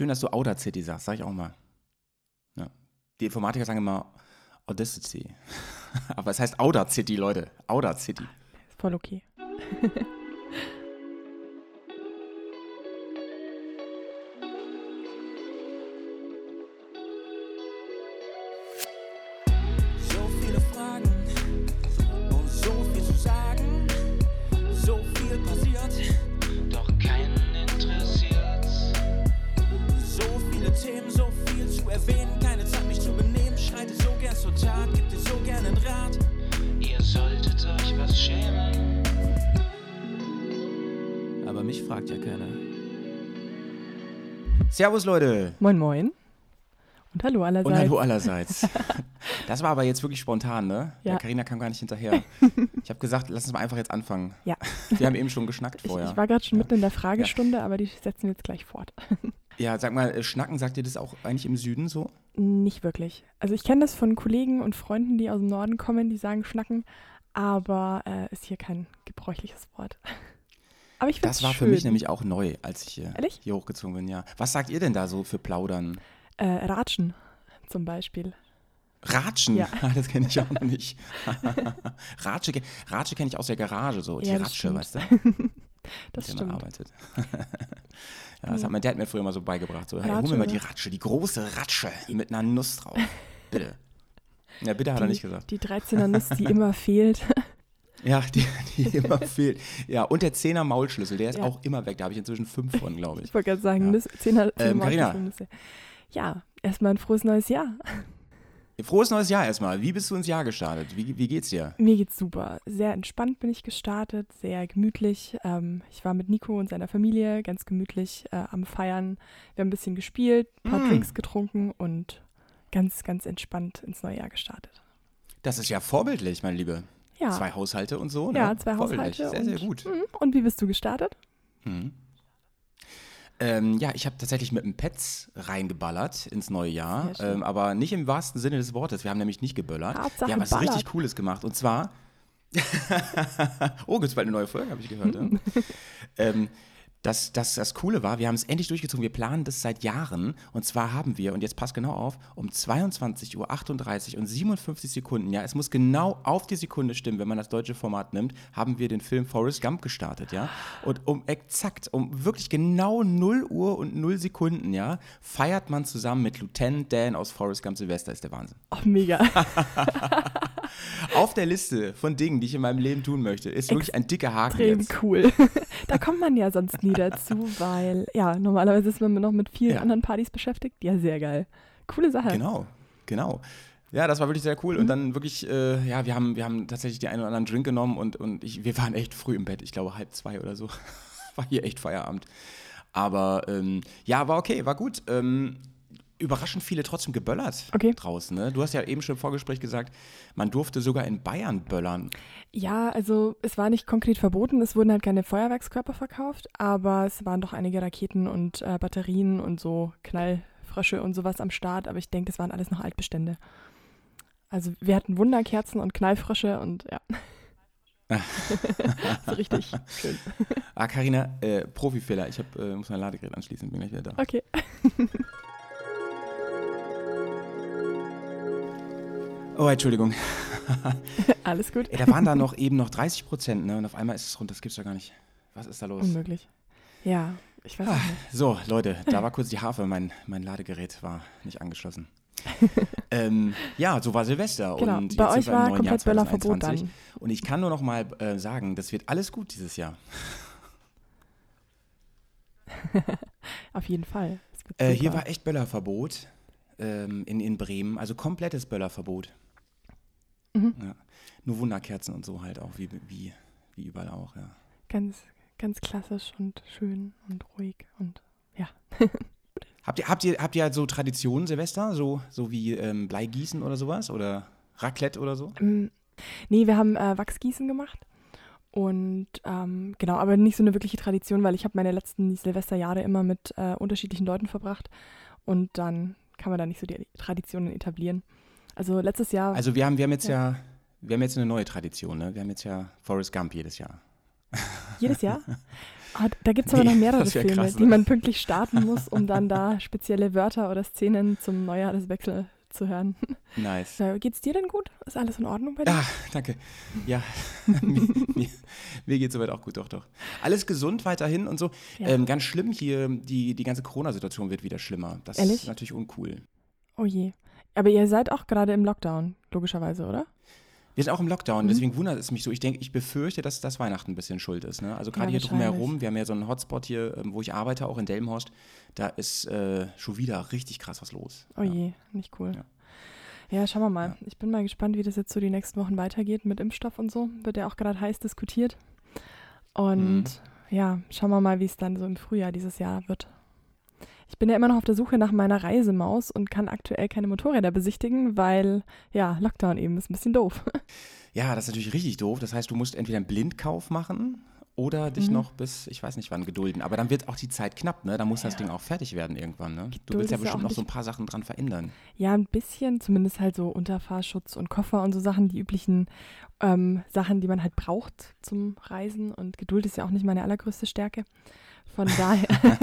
Schön, dass du Outer City sagst, sag ich auch mal. Ja. Die Informatiker sagen immer Audacity. Aber es heißt Outer City, Leute. Outer City. Ist voll okay. fragt ja keiner. Servus, Leute. Moin, moin. Und hallo allerseits. Und hallo allerseits. Das war aber jetzt wirklich spontan, ne? Ja. Karina kam gar nicht hinterher. Ich habe gesagt, lass uns mal einfach jetzt anfangen. Ja. Wir haben eben schon geschnackt Ich, vorher. ich war gerade schon mitten in der Fragestunde, aber die setzen wir jetzt gleich fort. ja, sag mal, äh, Schnacken, sagt ihr das auch eigentlich im Süden so? Nicht wirklich. Also ich kenne das von Kollegen und Freunden, die aus dem Norden kommen, die sagen Schnacken, aber äh, ist hier kein gebräuchliches Wort. Aber ich Das war schön. für mich nämlich auch neu, als ich hier, Ehrlich? hier hochgezogen bin, ja. Was sagt ihr denn da so für Plaudern? Äh, Ratschen zum Beispiel. Ratschen? Ja. Das kenne ich auch noch nicht. Ratsche, Ratsche kenne ich aus der Garage, so. Die Ja, das Ratsche, stimmt. weißt du? Das man stimmt. arbeitet. ja, das hat mein Dad mir früher mal so beigebracht. So, hey, hol mir mal ne? die Ratsche, die große Ratsche mit einer Nuss drauf. Bitte. Ja, bitte hat er Die- nicht gesagt. Die 13er Nuss, die immer fehlt. Ja, die, die immer fehlt. Ja, und der 10er Maulschlüssel, der ist Ja. auch immer weg. Da habe ich inzwischen fünf von, glaube ich. Ich wollte gerade sagen, Ja. Nüsse, 10er, 10er Ähm. Nüsse. Ja, erstmal ein frohes neues Jahr. Frohes neues Jahr erstmal. Wie bist du ins Jahr gestartet? Wie, wie geht's dir? Mir geht's super. Sehr entspannt bin ich gestartet, sehr gemütlich. Ähm, ich war mit Nico und seiner Familie ganz gemütlich äh, am Feiern. Wir haben ein bisschen gespielt, ein paar Mm. Drinks getrunken und ganz, ganz entspannt ins neue Jahr gestartet. Das ist ja vorbildlich, mein Liebe. Ja, Zwei Haushalte und so, ne? ja zwei. Haushalte. Sehr, sehr gut. Mhm. Und wie bist du gestartet? Mhm. Ähm, ja, ich habe tatsächlich mit dem Pets reingeballert ins neue Jahr, ähm, aber nicht im wahrsten Sinne des Wortes. Wir haben nämlich nicht geböllert. Hauptsache wir haben was ballert. richtig Cooles gemacht und zwar. oh, gibt es bald eine neue Folge, habe ich gehört. ja. ähm, das, das, das Coole war, wir haben es endlich durchgezogen. Wir planen das seit Jahren. Und zwar haben wir, und jetzt passt genau auf, um 22.38 Uhr und 57 Sekunden, ja, es muss genau auf die Sekunde stimmen, wenn man das deutsche Format nimmt, haben wir den Film Forrest Gump gestartet, ja. Und um exakt, um wirklich genau 0 Uhr und 0 Sekunden, ja, feiert man zusammen mit Lieutenant Dan aus Forrest Gump Silvester, ist der Wahnsinn. Oh, mega. Auf der Liste von Dingen, die ich in meinem Leben tun möchte, ist wirklich ein dicker Haken Extrem jetzt. cool. da kommt man ja sonst nie dazu, weil, ja, normalerweise ist man noch mit vielen Ja. anderen Partys beschäftigt. Ja, sehr geil. Coole Sache. Genau, genau. Ja, das war wirklich sehr cool. Und dann wirklich, äh, ja, wir haben, wir haben tatsächlich die einen oder anderen Drink genommen und, und ich, wir waren echt früh im Bett. Ich glaube halb zwei oder so. war hier echt Feierabend. Aber ähm, ja, war okay, war gut. Ähm, überraschend viele trotzdem geböllert Okay. draußen. Ne? Du hast ja eben schon im Vorgespräch gesagt, man durfte sogar in Bayern böllern. Ja, also es war nicht konkret verboten, es wurden halt keine Feuerwerkskörper verkauft, aber es waren doch einige Raketen und äh, Batterien und so Knallfrösche und sowas am Start, aber ich denke, das waren alles noch Altbestände. Also wir hatten Wunderkerzen und Knallfrösche und ja. so richtig schön. Ah, Carina, äh, Profifehler. Ich hab, äh, muss mein Ladegerät anschließen, bin gleich wieder da. Okay. Oh, Entschuldigung. Alles gut. Ey, da waren da noch eben noch 30 Prozent, ne? Und auf einmal ist es runter. Das gibt's doch gar nicht. Was ist da los? Unmöglich. Ja, ich weiß auch nicht. So, Leute, da war kurz die Harfe. Mein, mein Ladegerät war nicht angeschlossen. ähm, ja, so war Silvester. Genau, und bei jetzt sind euch wir im war neuen komplett Jahr Böllerverbot 2021. dann. Und ich kann nur noch mal äh, sagen, das wird alles gut dieses Jahr. Auf jeden Fall. Äh, hier war echt Böllerverbot ähm, in, in Bremen. Also komplettes Böllerverbot. Mhm. Ja. Nur Wunderkerzen und so halt auch, wie, wie, wie überall auch, ja. ganz, ganz klassisch und schön und ruhig und ja. Habt ihr, habt ihr, habt ihr halt so Traditionen, Silvester? So, so wie ähm, Bleigießen oder sowas? Oder Raclette oder so? Ähm, nee, wir haben äh, Wachsgießen gemacht. Und ähm, genau, aber nicht so eine wirkliche Tradition, weil ich habe meine letzten Silvesterjahre immer mit äh, unterschiedlichen Leuten verbracht. Und dann kann man da nicht so die Traditionen etablieren. Also letztes Jahr, Also wir haben, wir haben jetzt ja. wir haben jetzt eine neue Tradition, ne? Wir haben jetzt ja Forrest Gump jedes Jahr. jedes Jahr. Ah, da gibt es aber Nee, noch mehrere Filme, krass, die ne? man pünktlich starten muss, um dann da spezielle Wörter oder Szenen zum Neujahreswechsel zu hören. Nice. So, geht's dir denn gut? Ist alles in Ordnung bei dir? Ah, danke. Ja, mir, mir, mir geht soweit auch gut, doch, doch. Alles gesund weiterhin und so. Ja. Ähm, ganz schlimm hier, die, die ganze Corona-Situation wird wieder schlimmer. Das Ehrlich? ist natürlich uncool. Oh je. Aber ihr seid auch gerade im Lockdown, logischerweise, oder? Wir sind auch im Lockdown, Mhm. deswegen wundert es mich so. Ich denke, ich befürchte, dass das Weihnachten ein bisschen schuld ist. Ne? Also gerade Ja, hier drumherum, wir haben ja so einen Hotspot hier, ähm, wo ich arbeite, auch in Delmenhorst. Da ist äh, schon wieder richtig krass was los. Oh ja. je, nicht cool. Ja. Ja. schauen wir mal. Ja. Ich bin mal gespannt, wie das jetzt so die nächsten Wochen weitergeht mit Impfstoff und so. Wird ja auch gerade heiß diskutiert. Und Mhm. ja, schauen wir mal, wie es dann so im Frühjahr dieses Jahr wird. Ich bin ja immer noch auf der Suche nach meiner Reisemaus und kann aktuell keine Motorräder besichtigen, weil ja, Lockdown eben ist ein bisschen doof. Ja, das ist natürlich richtig doof. Das heißt, du musst entweder einen Blindkauf machen oder dich Mhm. noch bis, ich weiß nicht wann, gedulden. Aber dann wird auch die Zeit knapp, ne? Da muss das Ja. Ding auch fertig werden irgendwann, ne? Du Geduld willst ja bestimmt noch so ein paar Sachen dran verändern. Ja, ein bisschen, zumindest halt so Unterfahrschutz und Koffer und so Sachen, die üblichen ähm, Sachen, die man halt braucht zum Reisen. Und Geduld ist ja auch nicht meine allergrößte Stärke. Von daher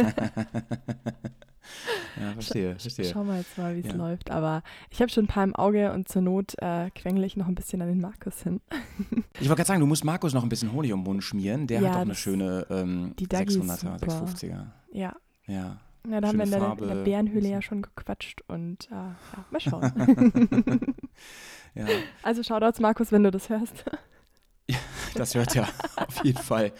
Ja, verstehe, verstehe. schauen wir jetzt mal, wie es Ja. läuft. Aber ich habe schon ein paar im Auge und zur Not äh, quengle ich noch ein bisschen an den Markus hin. Ich wollte gerade sagen, du musst Markus noch ein bisschen Honig um den Mund schmieren. Der Ja, hat doch eine schöne ähm, die Dagi ist 600er, super. 650er. Ja. Ja. Ja, da haben wir in der, in der. Bärenhöhle ja schon gequatscht und äh, ja, mal schauen. Ja, also Shoutouts, Markus, wenn du das hörst. Das hört er auf jeden Fall.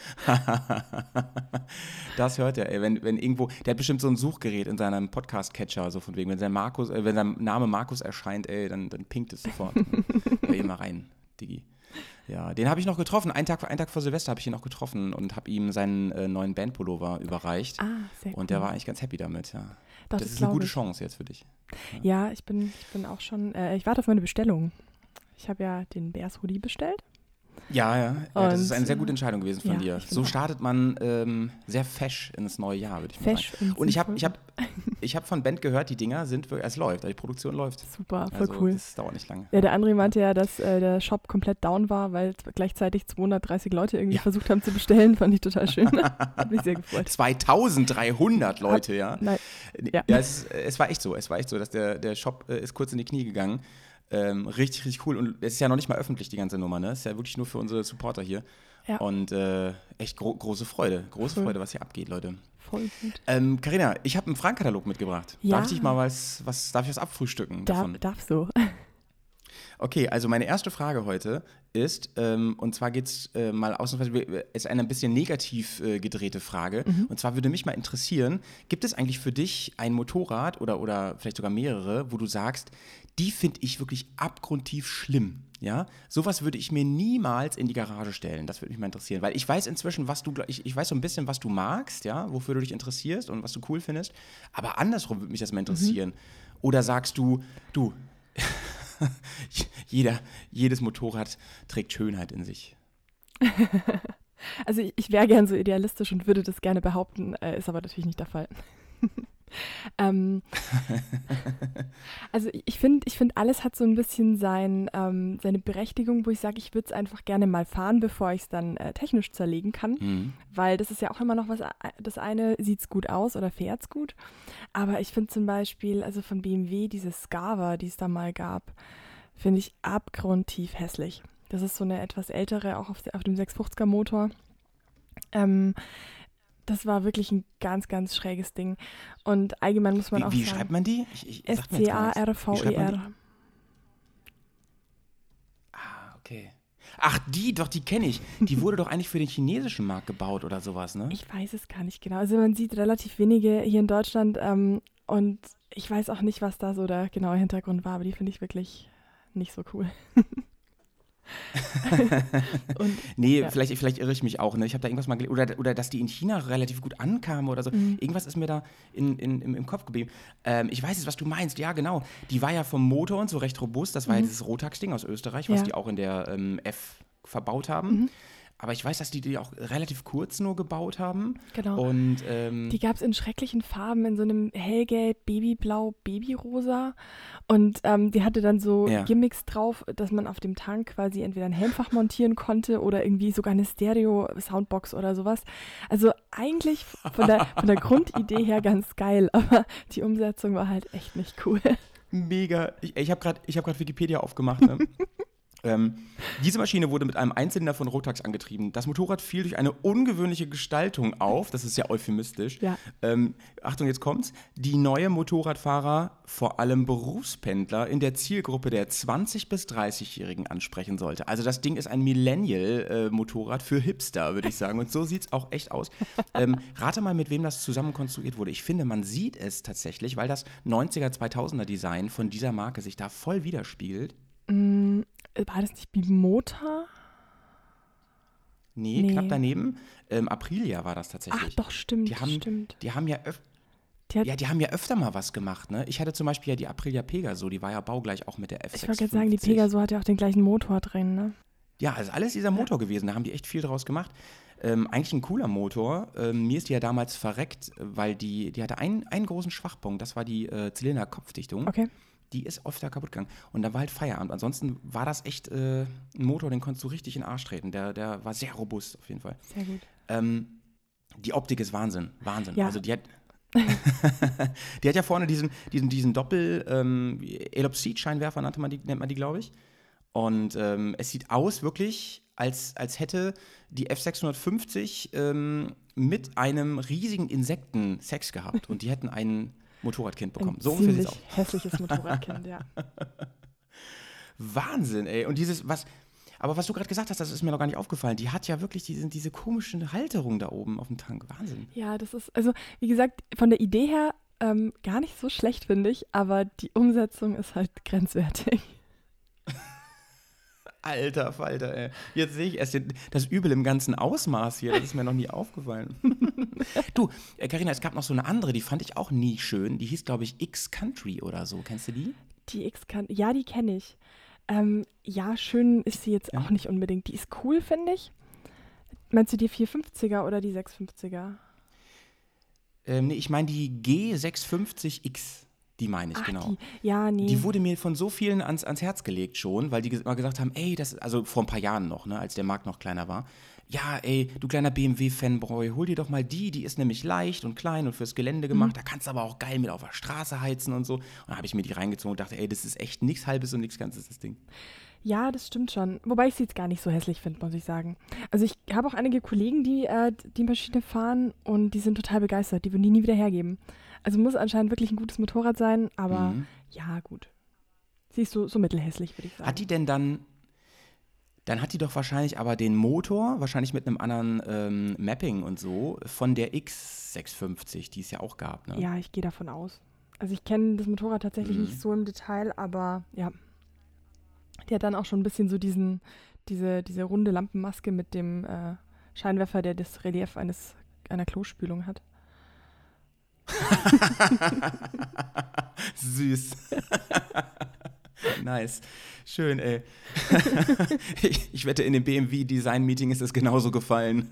das hört er, ey. Wenn, wenn irgendwo, der hat bestimmt so ein Suchgerät in seinem Podcast-Catcher, so von wegen, wenn sein, Markus, äh, wenn sein Name Markus erscheint, ey, dann, dann pinkt es sofort. Hör mal rein, Digi. Ja, den habe ich noch getroffen. Einen Tag, einen Tag vor Silvester habe ich ihn noch getroffen und habe ihm seinen äh, neuen Bandpullover überreicht. Ah, sehr und der cool. war eigentlich ganz happy damit, ja. Doch, das, ist eine gute ich. Chance jetzt für dich. Ja, ich bin, ich bin auch schon, äh, ich warte auf meine Bestellung. Ich habe ja den Bears Hoodie bestellt. Ja, ja, ja das ist Und, eine sehr gute Entscheidung gewesen von ja, dir. So startet man ähm, sehr fesch in das neue Jahr, würde ich mal Fesch sagen. Und ich habe ich hab, ich hab von Band gehört, die Dinger sind wirklich, es läuft, also die Produktion läuft. Super, voll also cool. das dauert nicht lange. Ja, der André meinte ja, dass äh, der Shop komplett down war, weil gleichzeitig 230 Leute irgendwie Ja. versucht haben zu bestellen. Fand ich total schön. Hat mich sehr gefreut. 2300 Leute, ja. Nein, Ja, Ja. es, es war echt so. Es war echt so, dass der, der Shop äh, ist kurz in die Knie gegangen. Ähm, richtig, richtig cool. Und es ist ja noch nicht mal öffentlich, die ganze Nummer, ne? Es ist ja wirklich nur für unsere Supporter hier. Ja. Und äh, echt gro große Freude. Große Cool. Freude, was hier abgeht, Leute. voll gut. Ähm, Carina, ich habe einen Fragenkatalog mitgebracht. Ja. Darf ich mal was, was, darf ich was abfrühstücken Darf, davon? darfst du. Okay, also meine erste Frage heute ist, ähm, und zwar geht es äh, mal ausnahmsweise, ist eine ein bisschen negativ äh, gedrehte Frage. Mhm. Und zwar würde mich mal interessieren, gibt es eigentlich für dich ein Motorrad oder, oder vielleicht sogar mehrere, wo du sagst, die finde ich wirklich abgrundtief schlimm? Ja, sowas würde ich mir niemals in die Garage stellen. Das würde mich mal interessieren, weil ich weiß inzwischen, was du, ich, ich weiß so ein bisschen, was du magst, ja, wofür du dich interessierst und was du cool findest. Aber andersrum würde mich das mal interessieren. Oder sagst du, du, jeder, jedes Motorrad trägt Schönheit in sich. Also ich, wäre gern so idealistisch und würde das gerne behaupten, äh, ist aber natürlich nicht der Fall. ähm, also ich finde, ich find, alles hat so ein bisschen sein, ähm, seine Berechtigung, wo ich sage, ich würde es einfach gerne mal fahren, bevor ich es dann äh, technisch zerlegen kann. Mhm. Weil das ist ja auch immer noch was, äh, das eine sieht es gut aus oder fährt es gut. Aber ich finde zum Beispiel, also von BMW, diese Scava, die es da mal gab, finde ich abgrundtief hässlich. Das ist so eine etwas ältere, auch auf, auf dem 650er Motor. Ähm, das war wirklich ein ganz, ganz schräges Ding. Und allgemein muss man Wie, auch wie sagen, schreibt man die? Wie schreibt man? S-C-A-R-V-E-R. Ah, okay. Ach, die, doch, die kenne ich. Die wurde doch eigentlich für den chinesischen Markt gebaut oder sowas, ne? Ich weiß es gar nicht genau. Also man sieht relativ wenige hier in Deutschland ähm, und ich weiß auch nicht, was da so der genaue Hintergrund war, aber die finde ich wirklich nicht so cool. und Nee, Ja. vielleicht, vielleicht irre ich mich auch. Ne? Ich habe da irgendwas mal gelesen. Oder, oder dass die in China relativ gut ankamen oder so. Mhm. Irgendwas ist mir da in, in, im, im Kopf geblieben. Ähm, ich weiß jetzt, was du meinst. Ja, genau. Die war ja vom Motor und so recht robust. Das war ja dieses Rotax-Ding aus Österreich, was Mhm. Ja. die auch in der ähm, F verbaut haben. Mhm. Aber ich weiß, dass die die auch relativ kurz nur gebaut haben. Genau. Und ähm, Die gab es in schrecklichen Farben, in so einem hellgelb, babyblau, babyrosa. Und ähm, die hatte dann so Ja. Gimmicks drauf, dass man auf dem Tank quasi entweder ein Helmfach montieren konnte oder irgendwie sogar eine Stereo-Soundbox oder sowas. Also eigentlich von der, von der Grundidee her ganz geil, aber die Umsetzung war halt echt nicht cool. mega. Ich, ich habe gerade hab grad Wikipedia aufgemacht. Ne? ähm, diese Maschine wurde mit einem Einzylinder von Rotax angetrieben. Das Motorrad fiel durch eine ungewöhnliche Gestaltung auf. Das ist ja euphemistisch. Ja. Ähm, Achtung, jetzt kommt's. Die neue Motorradfahrer, vor allem Berufspendler, in der Zielgruppe der 20- bis 30-Jährigen ansprechen sollte. Also das Ding ist ein Millennial-Motorrad für Hipster, würde ich sagen. Und so sieht's auch echt aus. Ähm, rate mal, mit wem das zusammen konstruiert wurde. Ich finde, man sieht es tatsächlich, weil das 90er, 2000er Design von dieser Marke sich da voll widerspiegelt. Mm, war das nicht Bimota? Nee, Nee. knapp daneben. Ähm, Aprilia war das Ach tatsächlich. doch, stimmt, Die haben, stimmt. die haben ja öf Die hat, Ja, die haben ja öfter mal was gemacht, ne? Ich hatte zum Beispiel ja die Aprilia Pegaso, die war ja baugleich auch mit der F650. ich wollte jetzt sagen, die Pegaso hat ja auch den gleichen Motor drin, ne? Ja, also alles dieser Motor gewesen, da haben die echt viel draus gemacht. Ähm, eigentlich ein cooler Motor. Ähm, mir ist die ja damals verreckt, weil die, die hatte einen, einen großen Schwachpunkt, das war die äh, Zylinderkopfdichtung. Okay. Die ist oft da kaputt gegangen. Und dann war halt Feierabend. Ansonsten war das echt äh, ein Motor, den konntest du richtig in den Arsch treten. Der, der war sehr robust auf jeden Fall. Sehr gut. Ähm, die Optik ist Wahnsinn, Wahnsinn. Ja. Also die hat, die hat ja vorne diesen, diesen, diesen Doppel ähm, Elopsid-Scheinwerfer nannte man die, nennt man die, glaube ich. Und ähm, es sieht aus wirklich, als, als hätte die F650 ähm, mit einem riesigen Insekten Sex gehabt und die hätten ein Motorradkind bekommen. Ein So ungefähr aus. hässliches Motorradkind, ja. Wahnsinn, ey. Und dieses, was, aber was du gerade gesagt hast, das ist mir noch gar nicht aufgefallen. Die hat ja wirklich diese, diese komische Halterung da oben auf dem Tank. Wahnsinn. Ja, das ist, also wie gesagt, von der Idee her ähm, gar nicht so schlecht, finde ich, aber die Umsetzung ist halt grenzwertig. Alter Falter, ey. Jetzt sehe ich erst das Übel im ganzen Ausmaß hier. Das ist mir noch nie aufgefallen. du, äh, Carina, es gab noch so eine andere, die fand ich auch nie schön. Die hieß, glaube ich, X-Country oder so. Kennst du die? Die X kann, ja, die kenne ich. Ähm, ja, schön ist sie jetzt Ja. auch nicht unbedingt. Die ist cool, finde ich. Meinst du die 450er oder die 650er? Ähm, nee, ich meine die G650X. Die meine ich, Ach, genau. die, ja, nee. Die wurde mir von so vielen ans, ans Herz gelegt schon, weil die immer gesagt haben, ey, das, also vor ein paar Jahren noch, ne, als der Markt noch kleiner war. Ja, ey, du kleiner BMW-Fanboy, hol dir doch mal die, die ist nämlich leicht und klein und fürs Gelände gemacht, da kannst du aber auch geil mit auf der Straße heizen und so. Und dann habe ich mir die reingezogen und dachte, ey, das ist echt nichts Halbes und nichts Ganzes, das Ding. Ja, das stimmt schon. Wobei ich sie jetzt gar nicht so hässlich finde, muss ich sagen. Also ich habe auch einige Kollegen, die äh, die Maschine fahren und die sind total begeistert. Die würden die nie wieder hergeben. Also muss anscheinend wirklich ein gutes Motorrad sein, aber Mhm. ja, gut. Sie ist so, so mittelhässlich, würde ich sagen. Hat die denn dann, dann hat die doch wahrscheinlich aber den Motor, wahrscheinlich mit einem anderen ähm, Mapping und so, von der X650, die es ja auch gab, ne? Ja, ich gehe davon aus. Also ich kenne das Motorrad tatsächlich Mhm. nicht so im Detail, aber ja. Die hat dann auch schon ein bisschen so diesen, diese, diese runde Lampenmaske mit dem äh, Scheinwerfer, der das Relief eines, einer Klospülung hat. Süß. nice. Schön, ey. ich, ich wette, in dem BMW Design Meeting ist es genauso gefallen.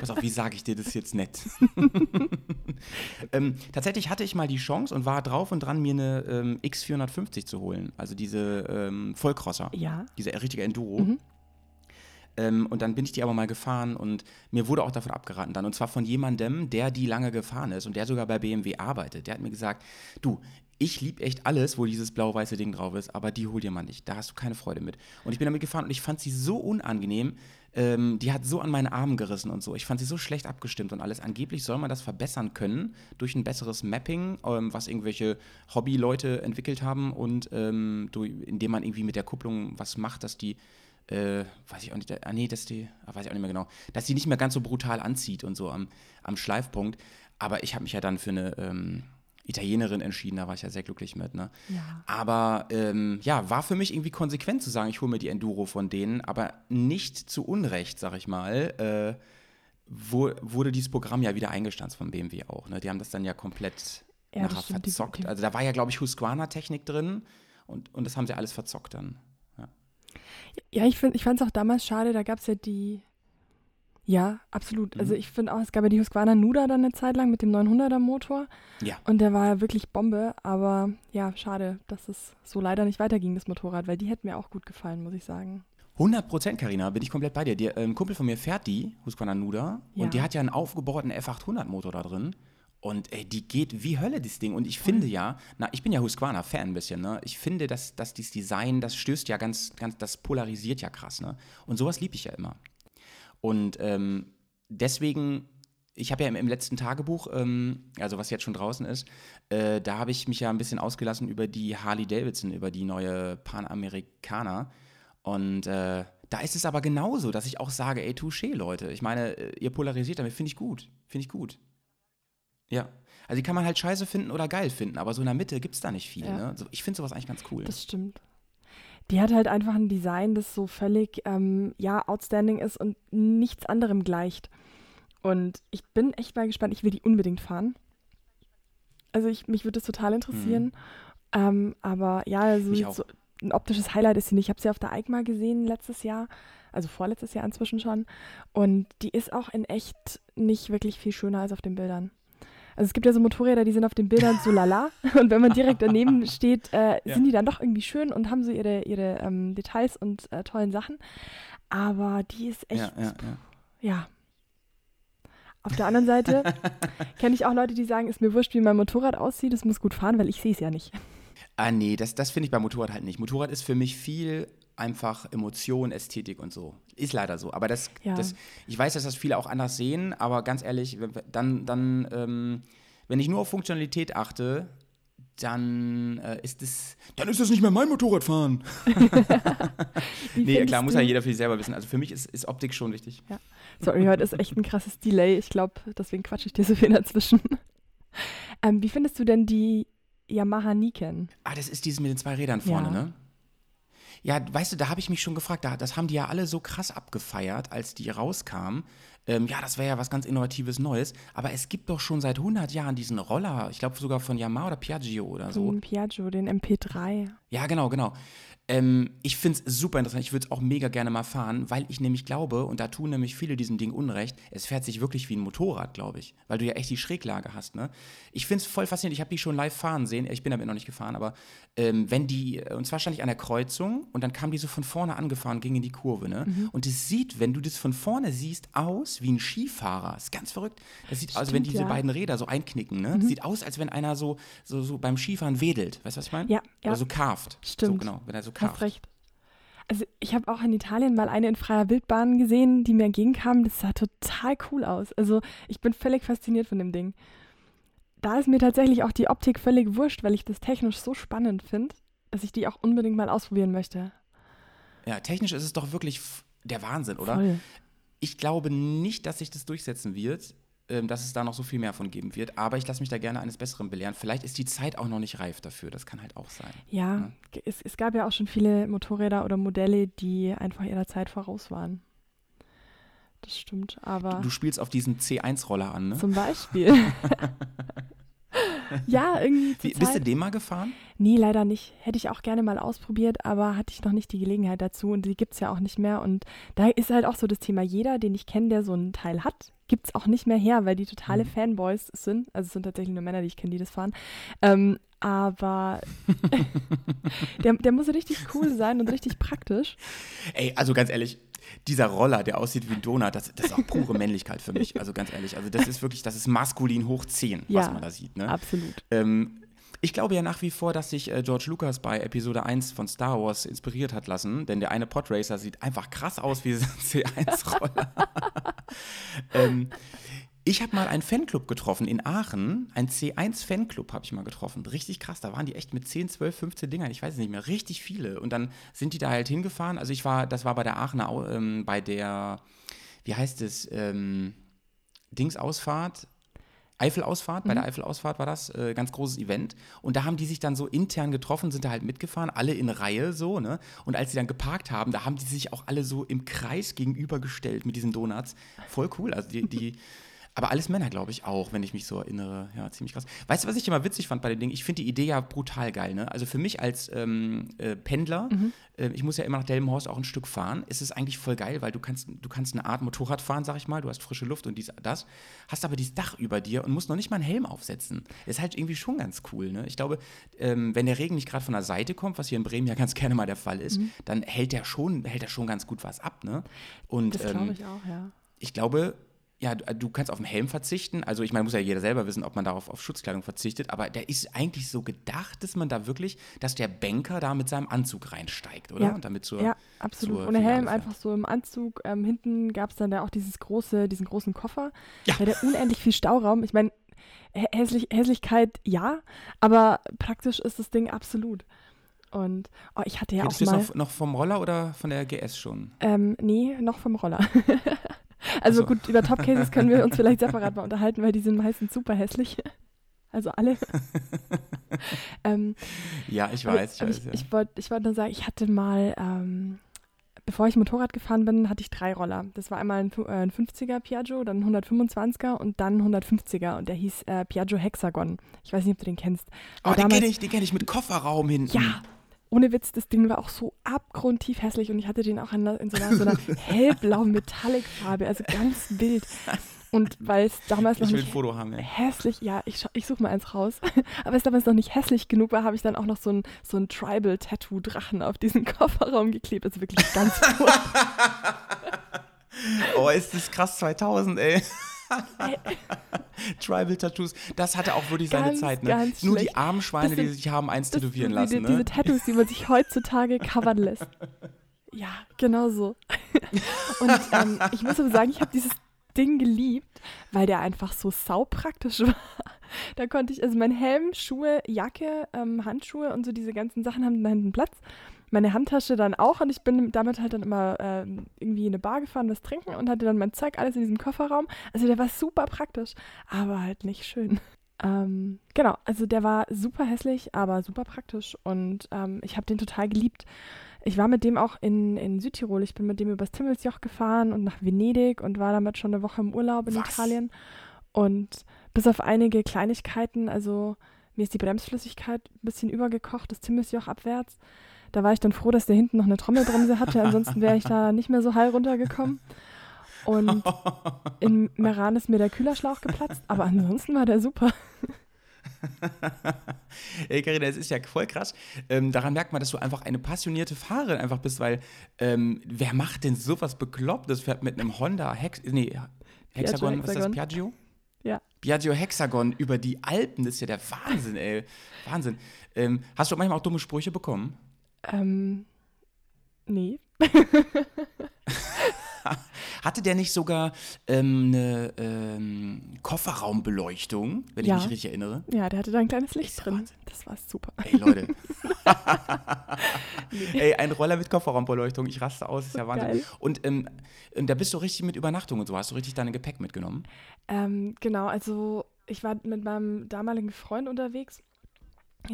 Pass auf, wie sage ich dir das jetzt nett? ähm, tatsächlich hatte ich mal die Chance und war drauf und dran, mir eine ähm, X450 zu holen. Also diese ähm, Vollcrosser. Ja. Diese richtige Enduro. Mhm. Ähm, und dann bin ich die aber mal gefahren und mir wurde auch davon abgeraten dann. Und zwar von jemandem, der die lange gefahren ist und der sogar bei BMW arbeitet. Der hat mir gesagt, du, ich liebe echt alles, wo dieses blau-weiße Ding drauf ist, aber die hol dir mal nicht. Da hast du keine Freude mit. Und ich bin damit gefahren und ich fand sie so unangenehm. Ähm, die hat so an meinen Armen gerissen und so. Ich fand sie so schlecht abgestimmt und alles. Angeblich soll man das verbessern können durch ein besseres Mapping, ähm, was irgendwelche Hobbyleute entwickelt haben und ähm, durch, indem man irgendwie mit der Kupplung was macht, dass die äh, weiß ich auch nicht, ah nee, dass die, ah, weiß ich auch nicht mehr genau, dass die nicht mehr ganz so brutal anzieht und so am, am Schleifpunkt. Aber ich habe mich ja dann für eine ähm, Italienerin entschieden, da war ich ja sehr glücklich mit, ne? Ja. Aber ähm, ja, war für mich irgendwie konsequent zu sagen, ich hole mir die Enduro von denen, aber nicht zu Unrecht, sag ich mal, äh, wo, wurde dieses Programm ja wieder eingestanzt von BMW auch. Ne? Die haben das dann ja komplett Ja, nachher verzockt. also da war ja, glaube ich, Husqvarna-Technik drin und, und das haben sie alles verzockt dann. Ja. Ich, find- ich fand es auch damals schade, da gab es ja die. Ja, absolut. Also Mhm. ich finde auch, es gab ja die Husqvarna Nuda dann eine Zeit lang mit dem 900er Motor Ja. und der war ja wirklich Bombe, aber ja, schade, dass es so leider nicht weiterging, das Motorrad, weil die hätten mir auch gut gefallen, muss ich sagen. 100 Prozent, Carina, bin ich komplett bei dir. Der, ein Kumpel von mir fährt die, Husqvarna Nuda, Ja. und die hat ja einen aufgebohrten F800-Motor da drin. Und ey, die geht wie Hölle, das Ding. Und ich finde ja, na, ich bin ja Husqvarna-Fan ein bisschen, ne? Ich finde, dass, dass dieses Design, das stößt ja ganz, ganz, das polarisiert ja krass, ne? Und sowas liebe ich ja immer. Und ähm, deswegen, ich habe ja im, im letzten Tagebuch, ähm, also was jetzt schon draußen ist, äh, da habe ich mich ja ein bisschen ausgelassen über die Harley Davidson, über die neue Panamericana. Und äh, da ist es aber genauso, dass ich auch sage, ey, touché, Leute. Ich meine, äh, ihr polarisiert damit, finde ich gut. Finde ich gut. Ja. Also die kann man halt scheiße finden oder geil finden, aber so in der Mitte gibt es da nicht viel. Ja. Ne? So, ich finde sowas eigentlich ganz cool. Das stimmt. Die hat halt einfach ein Design, das so völlig, ähm, ja, outstanding ist und nichts anderem gleicht. Und ich bin echt mal gespannt. Ich will die unbedingt fahren. Also ich, mich würde das total interessieren. Ähm, aber ja, also Mhm. So ein optisches Highlight ist sie nicht. Ich habe sie auf der EICMA gesehen letztes Jahr, also vorletztes Jahr inzwischen schon. Und die ist auch in echt nicht wirklich viel schöner als auf den Bildern. Also es gibt ja so Motorräder, die sind auf den Bildern so lala. Und wenn man direkt daneben steht, äh, Ja. sind die dann doch irgendwie schön und haben so ihre, ihre ähm, Details und äh, tollen Sachen. Aber die ist echt, ja, ja, ja. ja. Auf der anderen Seite kenne ich auch Leute, die sagen, ist mir wurscht, wie mein Motorrad aussieht, es muss gut fahren, weil ich sehe es ja nicht. Ah, nee, das, das finde ich beim Motorrad halt nicht. Motorrad ist für mich viel einfach Emotion, Ästhetik und so. Ist leider so. Aber das, Ja. das ich weiß, dass das viele auch anders sehen, aber ganz ehrlich, wenn- dann, dann ähm, wenn ich nur auf Funktionalität achte, dann äh, ist es, dann ist das nicht mehr mein Motorradfahren. Nee, klar, muss ja jeder für sich selber wissen. Also für mich ist, ist Optik schon wichtig. Sorry, heute ist echt ein krasses Delay. Ich glaube, deswegen quatsche ich dir so viel dazwischen. Ähm, wie findest du denn die Yamaha Niken? Ah, das ist dieses mit den zwei Rädern vorne, Ja. ne? Ja, weißt du, da habe ich mich schon gefragt, da, das haben die ja alle so krass abgefeiert, als die rauskamen. Ähm, ja, das wäre ja was ganz Innovatives Neues. Aber es gibt doch schon seit 100 Jahren diesen Roller, ich glaube sogar von Yamaha oder Piaggio oder so. Den Piaggio, den MP3. Ja, genau, genau. Ähm, ich finde es super interessant. Ich würde es auch mega gerne mal fahren, weil ich nämlich glaube, und da tun nämlich viele diesem Ding Unrecht, es fährt sich wirklich wie ein Motorrad, glaube ich. Weil du ja echt die Schräglage hast, ne? Ich finde es voll faszinierend. Ich habe die schon live fahren sehen. Ich bin damit noch nicht gefahren, aber ähm, wenn die, und zwar stand ich an der Kreuzung und dann kam die so von vorne angefahren, ging in die Kurve, ne? Und es sieht, wenn du das von vorne siehst, aus wie ein Skifahrer. ist ganz verrückt. Das sieht, also wenn Stimmt, diese ja. beiden Räder so einknicken, ne? Sieht aus, als wenn einer so, so, so beim Skifahren wedelt. Weißt du, was ich meine? Ja, ja. Oder so. So, Stimmt. genau, wenn er so Hast carved. recht. Also ich habe auch in Italien mal eine in freier Wildbahn gesehen, die mir entgegenkam. Das sah total cool aus. Also ich bin völlig fasziniert von dem Ding. Da ist mir tatsächlich auch die Optik völlig wurscht, weil ich das technisch so spannend finde, dass ich die auch unbedingt mal ausprobieren möchte. Ja, technisch ist es doch wirklich der Wahnsinn, oder? Voll. Ich glaube nicht, dass sich das durchsetzen wird, dass es da noch so viel mehr von geben wird, aber ich lasse mich da gerne eines Besseren belehren. Vielleicht ist die Zeit auch noch nicht reif dafür, das kann halt auch sein. Ja, g- es, es gab ja auch schon viele Motorräder oder Modelle, die einfach ihrer Zeit voraus waren. Das stimmt, aber Du spielst auf diesen C1-Roller an, ne? zum Beispiel. ja, irgendwie Wie, bist du den mal gefahren? Nee, leider nicht. Hätte ich auch gerne mal ausprobiert, aber hatte ich noch nicht die Gelegenheit dazu und die gibt es ja auch nicht mehr. Und da ist halt auch so das Thema, jeder, den ich kenne, der so einen Teil hat, gibt es auch nicht mehr her, weil die totale Mhm. Fanboys sind. Also es sind tatsächlich nur Männer, die ich kenne, die das fahren. Ähm, aber der, der muss richtig cool sein und richtig praktisch. Ey, also ganz ehrlich, dieser Roller, der aussieht wie ein Donut, das, das ist auch pure Männlichkeit für mich. Also ganz ehrlich, also das ist wirklich, das ist maskulin hoch 10, was Ja, man da sieht, ne? Absolut. Ähm, ich glaube ja nach wie vor, dass sich äh, George Lucas bei Episode 1 von Star Wars inspiriert hat lassen, denn der eine Podracer sieht einfach krass aus wie ein C1-Roller. ähm, ich habe mal einen Fanclub getroffen in Aachen, ein C1-Fanclub habe ich mal getroffen. Richtig krass, da waren die echt mit 10, 12, 15 Dingern, ich weiß es nicht mehr, richtig viele. Und dann sind die da halt hingefahren. Also ich war, das war bei der Aachener, ähm, bei der, wie heißt es, ähm, Dingsausfahrt, Eifelausfahrt, bei der Eifelausfahrt war das, äh, ganz großes Event. Und da haben die sich dann so intern getroffen, sind da halt mitgefahren, alle in Reihe so, ne? Und als sie dann geparkt haben, da haben die sich auch alle so im Kreis gegenübergestellt mit diesen Donuts. Voll cool. Also die, die Aber alles Männer, glaube ich, auch, wenn ich mich so erinnere. Ja, ziemlich krass. Weißt du, was ich immer witzig fand bei den Dingen? Ich finde die Idee ja brutal geil. Ne? Also für mich als ähm, äh, Pendler, äh, ich muss ja immer nach Delmenhorst auch ein Stück fahren, ist es eigentlich voll geil, weil du kannst, du kannst eine Art Motorrad fahren, sag ich mal. Du hast frische Luft und dies, das. Hast aber dieses Dach über dir und musst noch nicht mal einen Helm aufsetzen. Ist halt irgendwie schon ganz cool. Ne? Ich glaube, ähm, wenn der Regen nicht gerade von der Seite kommt, was hier in Bremen ja ganz gerne mal der Fall ist, dann hält der schon, hält der schon ganz gut was ab. Ne? Und, Das glaube ähm, ich auch, ja. ich glaube, ja, du, du kannst auf den Helm verzichten. Also ich meine, muss ja jeder selber wissen, ob man darauf auf Schutzkleidung verzichtet. Aber der ist eigentlich so gedacht, dass man da wirklich, dass der Banker da mit seinem Anzug reinsteigt, oder? Ja, Und damit zur, ja, absolut. zur Ohne Finale Helm, fährt. einfach so im Anzug. Ähm, hinten gab es dann da auch dieses große, diesen großen Koffer. Ja. Ja. Der unendlich viel Stauraum. Ich meine, hä- hässlich, Hässlichkeit ja, aber praktisch ist das Ding absolut. Und oh, ich hatte ja Kennst auch du mal. das noch, noch vom Roller oder von der GS schon? Ähm, nee, noch vom Roller. also Ach so. gut, über Top Cases können wir uns vielleicht separat mal unterhalten, weil die sind meistens super hässlich. Also alle. ähm, Ja, ich weiß, ich weiß. ich, ja. ich wollte wollt nur sagen, ich hatte mal, ähm, bevor ich Motorrad gefahren bin, hatte ich drei Roller. Das war einmal ein, äh, ein 50er Piaggio, dann ein 125er und dann ein 150er und der hieß äh, Piaggio Hexagon. Ich weiß nicht, ob du den kennst. oh, Aber den damals- kenne ich, den kenn ich mit Kofferraum hinten. Ja, ohne Witz, das Ding war auch so abgrundtief hässlich und ich hatte den auch in, in so einer, so einer hellblauen Metallic-Farbe, also ganz wild. Und weil es damals noch Ich ein nicht Foto haben, ja. hässlich, ja, ich, ich suche mal eins raus, aber es damals noch nicht hässlich genug war, habe ich dann auch noch so ein, so ein Tribal-Tattoo-Drachen auf diesen Kofferraum geklebt. Also wirklich ganz furchtbar. Oh, ist das krass 2000, ey. Tribal Tattoos, das hatte auch wirklich seine Ganz, Zeit. Ne? Nur die armen Schweine, Das die sind- sich haben eins tätowieren sind lassen. diese, Ne? diese Tattoos, die man sich heutzutage covern lässt. Ja, genau so. Und ähm, ich muss aber sagen, ich habe dieses Ding geliebt, weil der einfach so saupraktisch war. Da konnte ich, also mein Helm, Schuhe, Jacke, ähm, Handschuhe und so diese ganzen Sachen haben da hinten Platz. Meine Handtasche dann auch und ich bin damit halt dann immer ähm, irgendwie in eine Bar gefahren, was trinken und hatte dann mein Zeug alles in diesem Kofferraum. Also der war super praktisch, aber halt nicht schön. Ähm, genau, also der war super hässlich, aber super praktisch und ähm, ich habe den total geliebt. Ich war mit dem auch in, in Südtirol. Ich bin mit dem übers Timmelsjoch gefahren und nach Venedig und war damit schon eine Woche im Urlaub in Was? Italien. Und bis auf einige Kleinigkeiten, also mir ist die Bremsflüssigkeit ein bisschen übergekocht, das Timmelsjoch abwärts. Da war ich dann froh, dass der hinten noch eine Trommelbremse hatte, ansonsten wäre ich da nicht mehr so heil runtergekommen. Und in Meran ist mir der Kühlerschlauch geplatzt, aber ansonsten war der super. Ey, Carina, es ist ja voll krass. Ähm, daran merkt man, dass du einfach eine passionierte Fahrerin einfach bist, weil ähm, wer macht denn sowas Beklopptes? Fährt mit einem Honda Hex, nee, Hexagon, was ist das. Piaggio? Ja. Piaggio Hexagon über die Alpen, das ist ja der Wahnsinn, ey. Wahnsinn. Ähm, hast du manchmal auch dumme Sprüche bekommen? Ähm, nee. Hatte der nicht sogar ähm, eine ähm, Kofferraumbeleuchtung, wenn Ja. ich mich richtig erinnere? Ja, der hatte da ein kleines Licht drin. Wahnsinn. Das war super. Ey, Leute. Ey, ein Roller mit Kofferraumbeleuchtung, ich raste aus, ist ja Wahnsinn. Geil. Und, ähm, und da bist du richtig mit Übernachtung und so, hast du richtig deine Gepäck mitgenommen? Ähm, genau, also ich war mit meinem damaligen Freund unterwegs.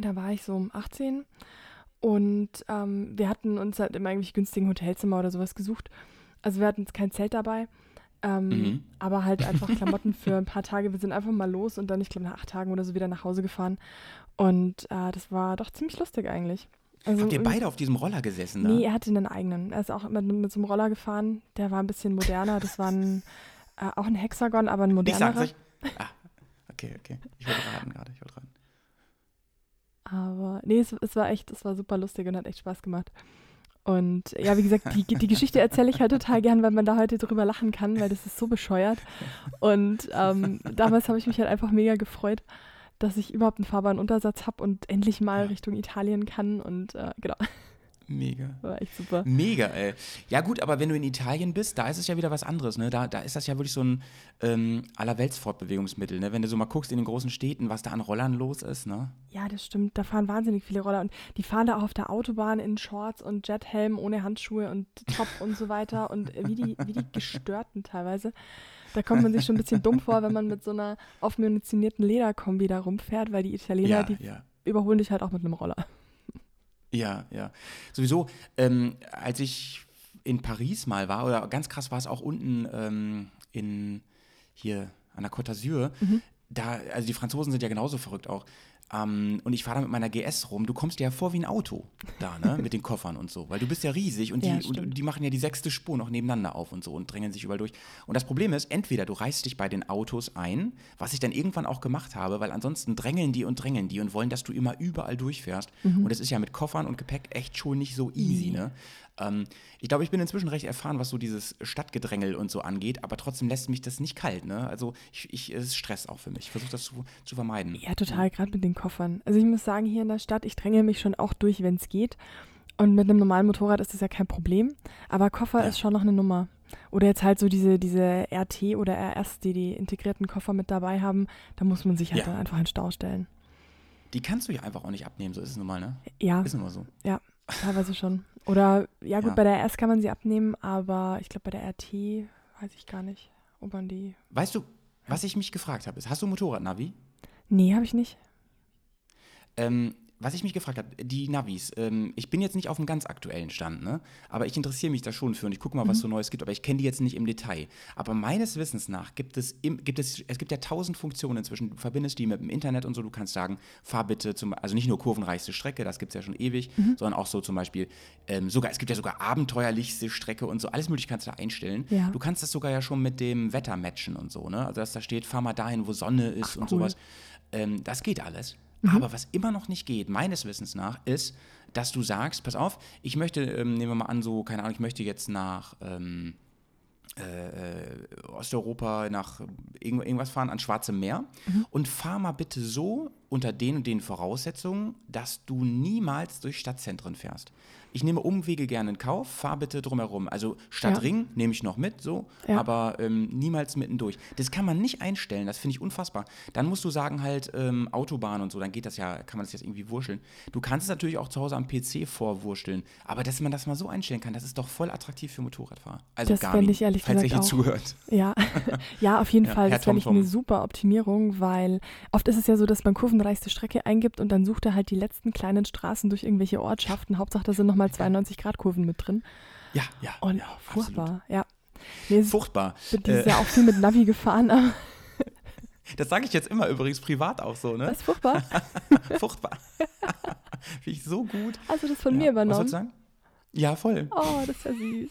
Da war ich so 18 und ähm, wir hatten uns halt immer irgendwie günstigen Hotelzimmer oder sowas gesucht. Also wir hatten jetzt kein Zelt dabei, ähm, Mhm. aber halt einfach Klamotten für ein paar Tage. Wir sind einfach mal los und dann, ich glaube, nach acht Tagen oder so wieder nach Hause gefahren. Und äh, das war doch ziemlich lustig eigentlich. Also Habt ihr beide auf diesem Roller gesessen? Ne? Nee, er hatte einen eigenen. Er ist auch mit, mit so einem Roller gefahren. Der war ein bisschen moderner. Das war ein, äh, auch ein Hexagon, aber ein modernerer. ich. Ah, okay, okay. Ich wollte raten gerade, ich wollte raten. Aber nee, es, es war echt, es war super lustig und hat echt Spaß gemacht. Und ja, wie gesagt, die, die Geschichte erzähle ich halt total gern, weil man da heute drüber lachen kann, weil das ist so bescheuert. Und ähm, damals habe ich mich halt einfach mega gefreut, dass ich überhaupt einen fahrbaren Untersatz habe und endlich mal. Richtung Italien kann. Und äh, genau, Mega. war echt super. Mega, ey. Ja, gut, aber wenn du in Italien bist, da ist es ja wieder was anderes, ne? Da, da ist das ja wirklich so ein ähm, Allerweltsfortbewegungsmittel, ne? Wenn du so mal guckst in den großen Städten, was da an Rollern los ist, ne? Ja, das stimmt. Da fahren wahnsinnig viele Roller und die fahren da auch auf der Autobahn in Shorts und Jethelm ohne Handschuhe und Top und so weiter und wie die, wie die Gestörten teilweise. Da kommt man sich schon ein bisschen dumm vor, wenn man mit so einer aufmunitionierten Lederkombi da rumfährt, weil die Italiener, ja, die ja. überholen dich halt auch mit einem Roller. Ja, ja. Sowieso, ähm, als ich in Paris mal war, oder ganz krass war es auch unten ähm, in hier, an der Côte d'Azur. Da, also die Franzosen sind ja genauso verrückt auch. Ähm, und ich fahre da mit meiner GS rum. Du kommst dir ja vor wie ein Auto da, ne? Mit den Koffern und so. Weil du bist ja riesig und die, Ja, und stimmt. die machen ja die sechste Spur noch nebeneinander auf und so und drängen sich überall durch. Und das Problem ist, entweder du reißt dich bei den Autos ein, was ich dann irgendwann auch gemacht habe, weil ansonsten drängeln die und drängeln die und wollen, dass du immer überall durchfährst. Und das ist ja mit Koffern und Gepäck echt schon nicht so easy, ne? Ähm, ich glaube, ich bin inzwischen recht erfahren, was so dieses Stadtgedrängel und so angeht, aber trotzdem lässt mich das nicht kalt, ne? Also ich, ich, es ist Stress auch für mich. Ich versuche das zu, zu vermeiden. Ja, total, gerade mit den Koffern. Also ich muss sagen, hier in der Stadt, ich dränge mich schon auch durch, wenn es geht. Und mit einem normalen Motorrad ist das ja kein Problem. Aber Koffer Ja. ist schon noch eine Nummer. Oder jetzt halt so diese, diese RT oder RS, die die integrierten Koffer mit dabei haben, da muss man sich halt Ja. dann einfach in den Stau stellen. Die kannst du ja einfach auch nicht abnehmen, so ist es nun mal, ne? Ja, Ist nun mal so. ja, teilweise schon. Oder, ja gut, Ja. bei der RS kann man sie abnehmen, aber ich glaube bei der RT weiß ich gar nicht, ob man die... Weißt du, was ich mich gefragt habe, ist, hast du Motorradnavi? Nee, habe ich nicht. Ähm, was ich mich gefragt habe, die Navis, ähm, ich bin jetzt nicht auf dem ganz aktuellen Stand, ne? aber ich interessiere mich da schon für und ich gucke mal, was so Neues gibt, aber ich kenne die jetzt nicht im Detail. Aber meines Wissens nach gibt es, im, gibt es, es gibt ja tausend Funktionen inzwischen, du verbindest die mit dem Internet und so, du kannst sagen, fahr bitte zum, also nicht nur kurvenreichste Strecke, das gibt es ja schon ewig, sondern auch so zum Beispiel, ähm, sogar, es gibt ja sogar abenteuerlichste Strecke und so, alles mögliche kannst du da einstellen. Ja. Du kannst das sogar ja schon mit dem Wetter matchen und so, ne? Also dass da steht, fahr mal dahin, wo Sonne ist Ach, und cool. sowas. Ähm, das geht alles. Mhm. Aber was immer noch nicht geht, meines Wissens nach, ist, dass du sagst, pass auf, ich möchte, ähm, nehmen wir mal an, so, keine Ahnung, ich möchte jetzt nach ähm, äh, Osteuropa, nach irgend, irgendwas fahren, ans Schwarze Meer Mhm. und fahr mal bitte so unter den und den Voraussetzungen, dass du niemals durch Stadtzentren fährst. Ich nehme Umwege gerne in Kauf, fahr bitte drumherum. Also Stadtring nehme ich noch mit, so, Ja. aber ähm, niemals mittendurch. Das kann man nicht einstellen, das finde ich unfassbar. Dann musst du sagen halt ähm, Autobahn und so, dann geht das ja, kann man das jetzt irgendwie wurscheln. Du kannst es natürlich auch zu Hause am PC vorwurschteln, aber dass man das mal so einstellen kann, das ist doch voll attraktiv für Motorradfahrer. Also Das Garmin, ich ehrlich falls ihr hier auch. zuhört. Ja, ja, auf jeden Ja, Fall. Herr Das fände ich eine super Optimierung, weil oft ist es ja so, dass man kurvenreichste Strecke eingibt und dann sucht er halt die letzten kleinen Straßen durch irgendwelche Ortschaften. Hauptsache, da sind nochmal 92 Grad Kurven mit drin. Ja, ja. Und ja, furchtbar, ja. Nee, es- Furchtbar. bin dieses Äh, Jahr auch viel mit Navi gefahren, aber das sage ich jetzt immer übrigens privat auch so, ne? das ist furchtbar. Furchtbar. Finde ich so gut. Also das von Ja, mir Was übernommen. sollst du sagen? Ja, voll. Oh, das ist ja süß.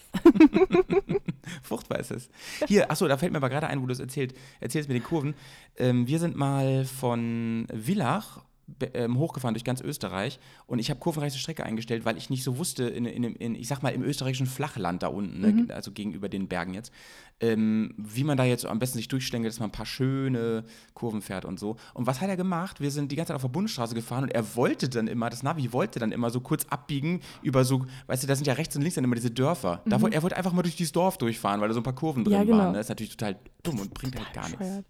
Furchtbar ist es. Hier, achso, da fällt mir aber gerade ein, wo du es erzählt, erzählst mit den Kurven. Ähm, wir sind mal von Villach hochgefahren durch ganz Österreich und ich habe kurvenreiche Strecke eingestellt, weil ich nicht so wusste, in, in, in, ich sag mal, im österreichischen Flachland da unten, ne, also gegenüber den Bergen jetzt, ähm, wie man da jetzt am besten sich durchschlängelt, dass man ein paar schöne Kurven fährt und so. Und was hat er gemacht? Wir sind die ganze Zeit auf der Bundesstraße gefahren und er wollte dann immer, das Navi wollte dann immer so kurz abbiegen über so, weißt du, da sind ja rechts und links dann immer diese Dörfer. Da wollte, er wollte einfach mal durch dieses Dorf durchfahren, weil da so ein paar Kurven drin Ja, genau. waren. Ne? Das ist natürlich total dumm und bringt halt gar nichts.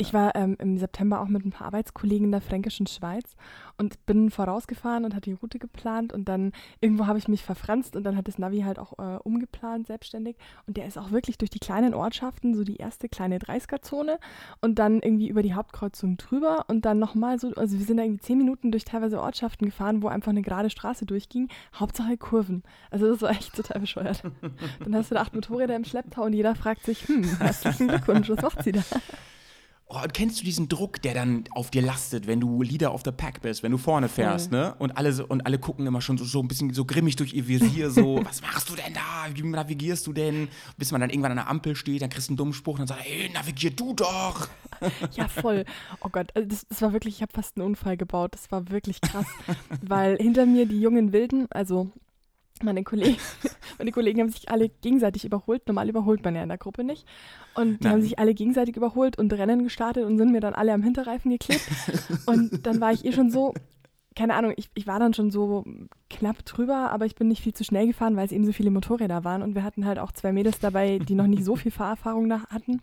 Ich war ähm, im September auch mit ein paar Arbeitskollegen in der fränkischen Schweiz und bin vorausgefahren und hatte die Route geplant und dann irgendwo habe ich mich verfranst und dann hat das Navi halt auch äh, umgeplant, selbstständig. Und der ist auch wirklich durch die kleinen Ortschaften, so die erste kleine 30er-Zone und dann irgendwie über die Hauptkreuzung drüber und dann nochmal so, also wir sind da irgendwie zehn Minuten durch teilweise Ortschaften gefahren, wo einfach eine gerade Straße durchging. Hauptsache Kurven. Also das war echt total bescheuert. Dann hast du da acht Motorräder im Schlepptau und jeder fragt sich, hm, herzlichen Glückwunsch, was macht sie da? Oh, und kennst du diesen Druck, der dann auf dir lastet, wenn du Leader of the Pack bist, wenn du vorne fährst, ne? Und alle, und alle gucken immer schon so, so ein bisschen so grimmig durch ihr Visier, so, was machst du denn da? Wie navigierst du denn? Bis man dann irgendwann an der Ampel steht, dann kriegst du einen dummen Spruch und dann sagt, hey, navigier du doch! Ja, voll. Oh Gott, also das, das war wirklich, ich habe fast einen Unfall gebaut. Das war wirklich krass, weil hinter mir die jungen Wilden, also meine Kollegen, meine Kollegen haben sich alle gegenseitig überholt. Normal überholt man ja in der Gruppe nicht. Und die Nein. haben sich alle gegenseitig überholt und Rennen gestartet und sind mir dann alle am Hinterreifen geklebt. und dann war ich eh schon so, keine Ahnung, ich, ich war dann schon so knapp drüber, aber ich bin nicht viel zu schnell gefahren, weil es eben so viele Motorräder waren. Und wir hatten halt auch zwei Mädels dabei, die noch nicht so viel Fahrerfahrung hatten.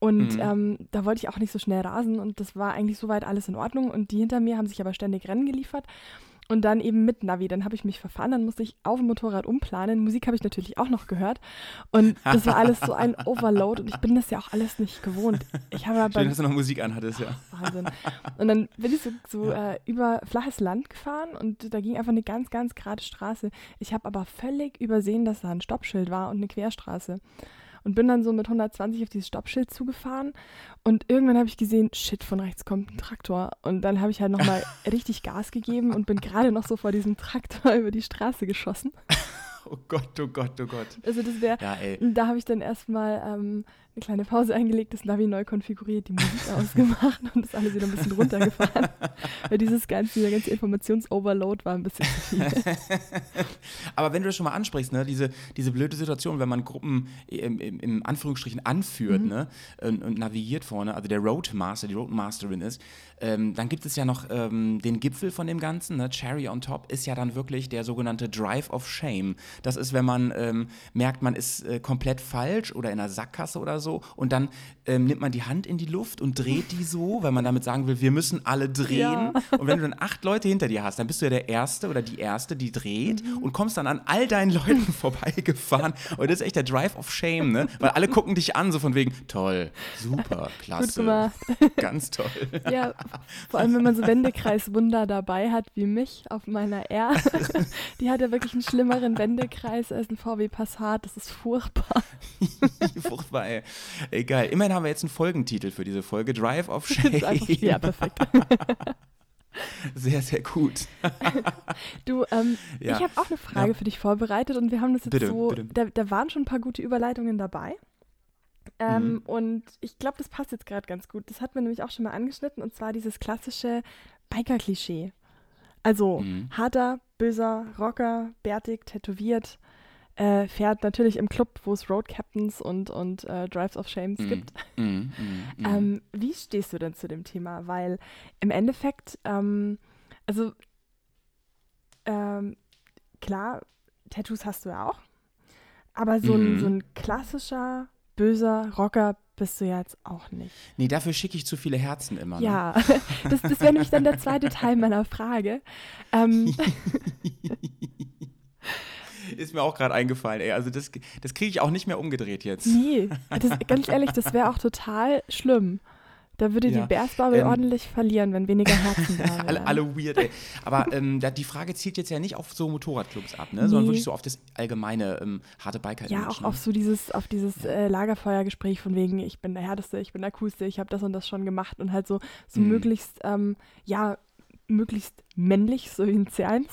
Und Mhm. ähm, da wollte ich auch nicht so schnell rasen und das war eigentlich soweit alles in Ordnung. Und die hinter mir haben sich aber ständig Rennen geliefert. Und dann eben mit Navi, dann habe ich mich verfahren, dann musste ich auf dem Motorrad umplanen. Musik habe ich natürlich auch noch gehört. Und das war alles so ein Overload und ich bin das ja auch alles nicht gewohnt. Ich habe aber Schön, dass du noch Musik anhattest, ja. Wahnsinn. Und dann bin ich so, so äh, über flaches Land gefahren und da ging einfach eine ganz, ganz gerade Straße. Ich habe aber völlig übersehen, dass da ein Stoppschild war und eine Querstraße. Und bin dann so mit 120 auf dieses Stoppschild zugefahren und irgendwann habe ich gesehen, shit, von rechts kommt ein Traktor und dann habe ich halt nochmal richtig Gas gegeben und bin gerade noch so vor diesem Traktor über die Straße geschossen. Oh Gott, oh Gott, oh Gott. Also das wäre, Ja, da habe ich dann erstmal ähm, eine kleine Pause eingelegt, das Navi neu konfiguriert, die Musik ausgemacht und das alles wieder ein bisschen runtergefahren. Weil dieses ganze, dieser ganze Informationsoverload war ein bisschen zu viel. Aber wenn du das schon mal ansprichst, ne, diese, diese blöde Situation, wenn man Gruppen im, im, im Anführungsstrichen anführt Mhm. ne, und, und navigiert vorne, also der Roadmaster, die Roadmasterin ist, ähm, dann gibt es ja noch ähm, den Gipfel von dem Ganzen, ne, Cherry on top, ist ja dann wirklich der sogenannte Drive of Shame. Das ist, wenn man ähm, merkt, man ist äh, komplett falsch oder in einer Sackgasse oder so und dann ähm, nimmt man die Hand in die Luft und dreht die so, weil man damit sagen will, wir müssen alle drehen. Ja. Und wenn du dann acht Leute hinter dir hast, dann bist du ja der Erste oder die Erste, die dreht Mhm. und kommst dann an all deinen Leuten vorbeigefahren. Und das ist echt der Drive of Shame, ne? Weil alle gucken dich an, so von wegen, toll, super, klasse. Ganz toll. Ja, vor allem wenn man so Wendekreiswunder dabei hat wie mich auf meiner R. Die hat ja wirklich einen schlimmeren Wendekreis als ein VW Passat. Das ist furchtbar. Furchtbar, ey. Egal. Immerhin haben wir jetzt einen Folgentitel für diese Folge: Drive of ist einfach, Shame. ja, perfekt. Sehr, sehr gut. Du, ähm, Ja. ich habe auch eine Frage Ja. für dich vorbereitet und wir haben das jetzt Bitte, so, bitte. Da, da waren schon ein paar gute Überleitungen dabei. Ähm, Mhm. Und ich glaube, das passt jetzt gerade ganz gut. Das hat man nämlich auch schon mal angeschnitten und zwar dieses klassische Biker-Klischee. Also Mhm. harter, böser Rocker, bärtig, tätowiert, äh, fährt natürlich im Club, wo es Road Captains und, und äh, Drives of Shames Mhm. gibt. Mhm, mhm, mhm. Ähm, wie stehst du denn zu dem Thema? Weil im Endeffekt, ähm, also ähm, klar, Tattoos hast du ja auch, aber so, ein, Mhm. so ein klassischer, böser Rocker bist du ja jetzt auch nicht. Nee, dafür schicke ich zu viele Herzen immer. Ne? Ja, das, das wäre nämlich dann der zweite Teil meiner Frage. Ähm, Ist mir auch gerade eingefallen, ey. Also das, das kriege ich auch nicht mehr umgedreht jetzt. nee, das, ganz ehrlich, das wäre auch total schlimm. Da würde Ja, die Bearsbubble ähm, ordentlich verlieren, wenn weniger Herzen da alle, alle weird, ey. Aber ähm, die Frage zielt jetzt ja nicht auf so Motorradclubs ab, ne? sondern Nee. wirklich so auf das allgemeine ähm, harte biker Ja, auch auf so dieses, auf dieses äh, Lagerfeuergespräch von wegen, ich bin der Härteste, ich bin der Coolste, ich habe das und das schon gemacht und halt so, so Mhm. möglichst, ähm, ja, möglichst männlich, so wie ein C1.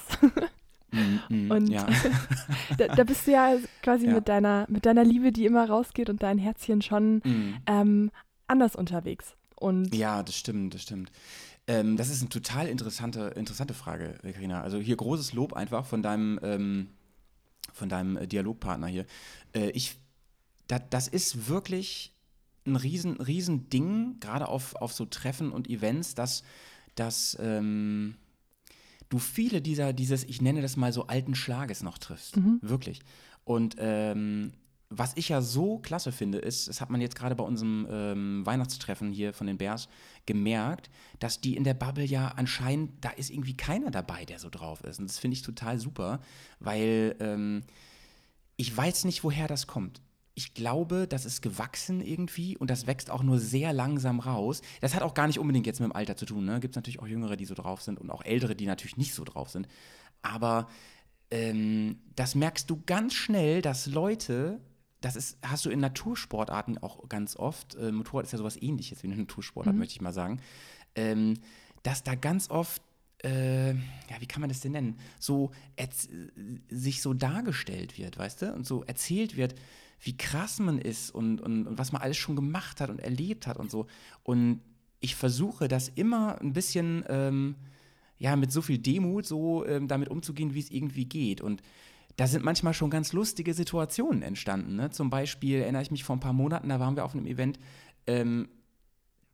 Mm, mm, Und ja. da, da bist du ja quasi Ja. mit deiner, mit deiner Liebe, die immer rausgeht und dein Herzchen schon Mm. ähm, anders unterwegs. Und Ja, das stimmt, das stimmt. Ähm, das ist eine total interessante, interessante Frage, Karina. Also hier großes Lob einfach von deinem, ähm, von deinem äh, Dialogpartner hier. Äh, ich, da, das ist wirklich ein riesen, riesen Ding, gerade auf, auf so Treffen und Events, dass, dass ähm, du viele dieser, dieses, ich nenne das mal so alten Schlages noch triffst. Wirklich. Und ähm, was ich ja so klasse finde, ist, das hat man jetzt gerade bei unserem ähm, Weihnachtstreffen hier von den Bears gemerkt, dass die in der Bubble ja anscheinend, da ist irgendwie keiner dabei, der so drauf ist. Und das finde ich total super, weil ähm, ich weiß nicht, woher das kommt. Ich glaube, das ist gewachsen irgendwie und das wächst auch nur sehr langsam raus. Das hat auch gar nicht unbedingt jetzt mit dem Alter zu tun. Ne? Gibt es natürlich auch Jüngere, die so drauf sind und auch Ältere, die natürlich nicht so drauf sind. Aber ähm, das merkst du ganz schnell, dass Leute, das ist, hast du in Natursportarten auch ganz oft, äh, Motorrad ist ja sowas ähnliches wie eine Natursportart, möchte ich mal sagen, ähm, dass da ganz oft, äh, ja, wie kann man das denn nennen, so sich so dargestellt wird, weißt du, und so erzählt wird, wie krass man ist und, und, und was man alles schon gemacht hat und erlebt hat und so. Und ich versuche das immer ein bisschen, ähm, ja, mit so viel Demut so ähm, damit umzugehen, wie es irgendwie geht. Und da sind manchmal schon ganz lustige Situationen entstanden. Ne? Zum Beispiel erinnere ich mich vor ein paar Monaten, da waren wir auf einem Event, ähm,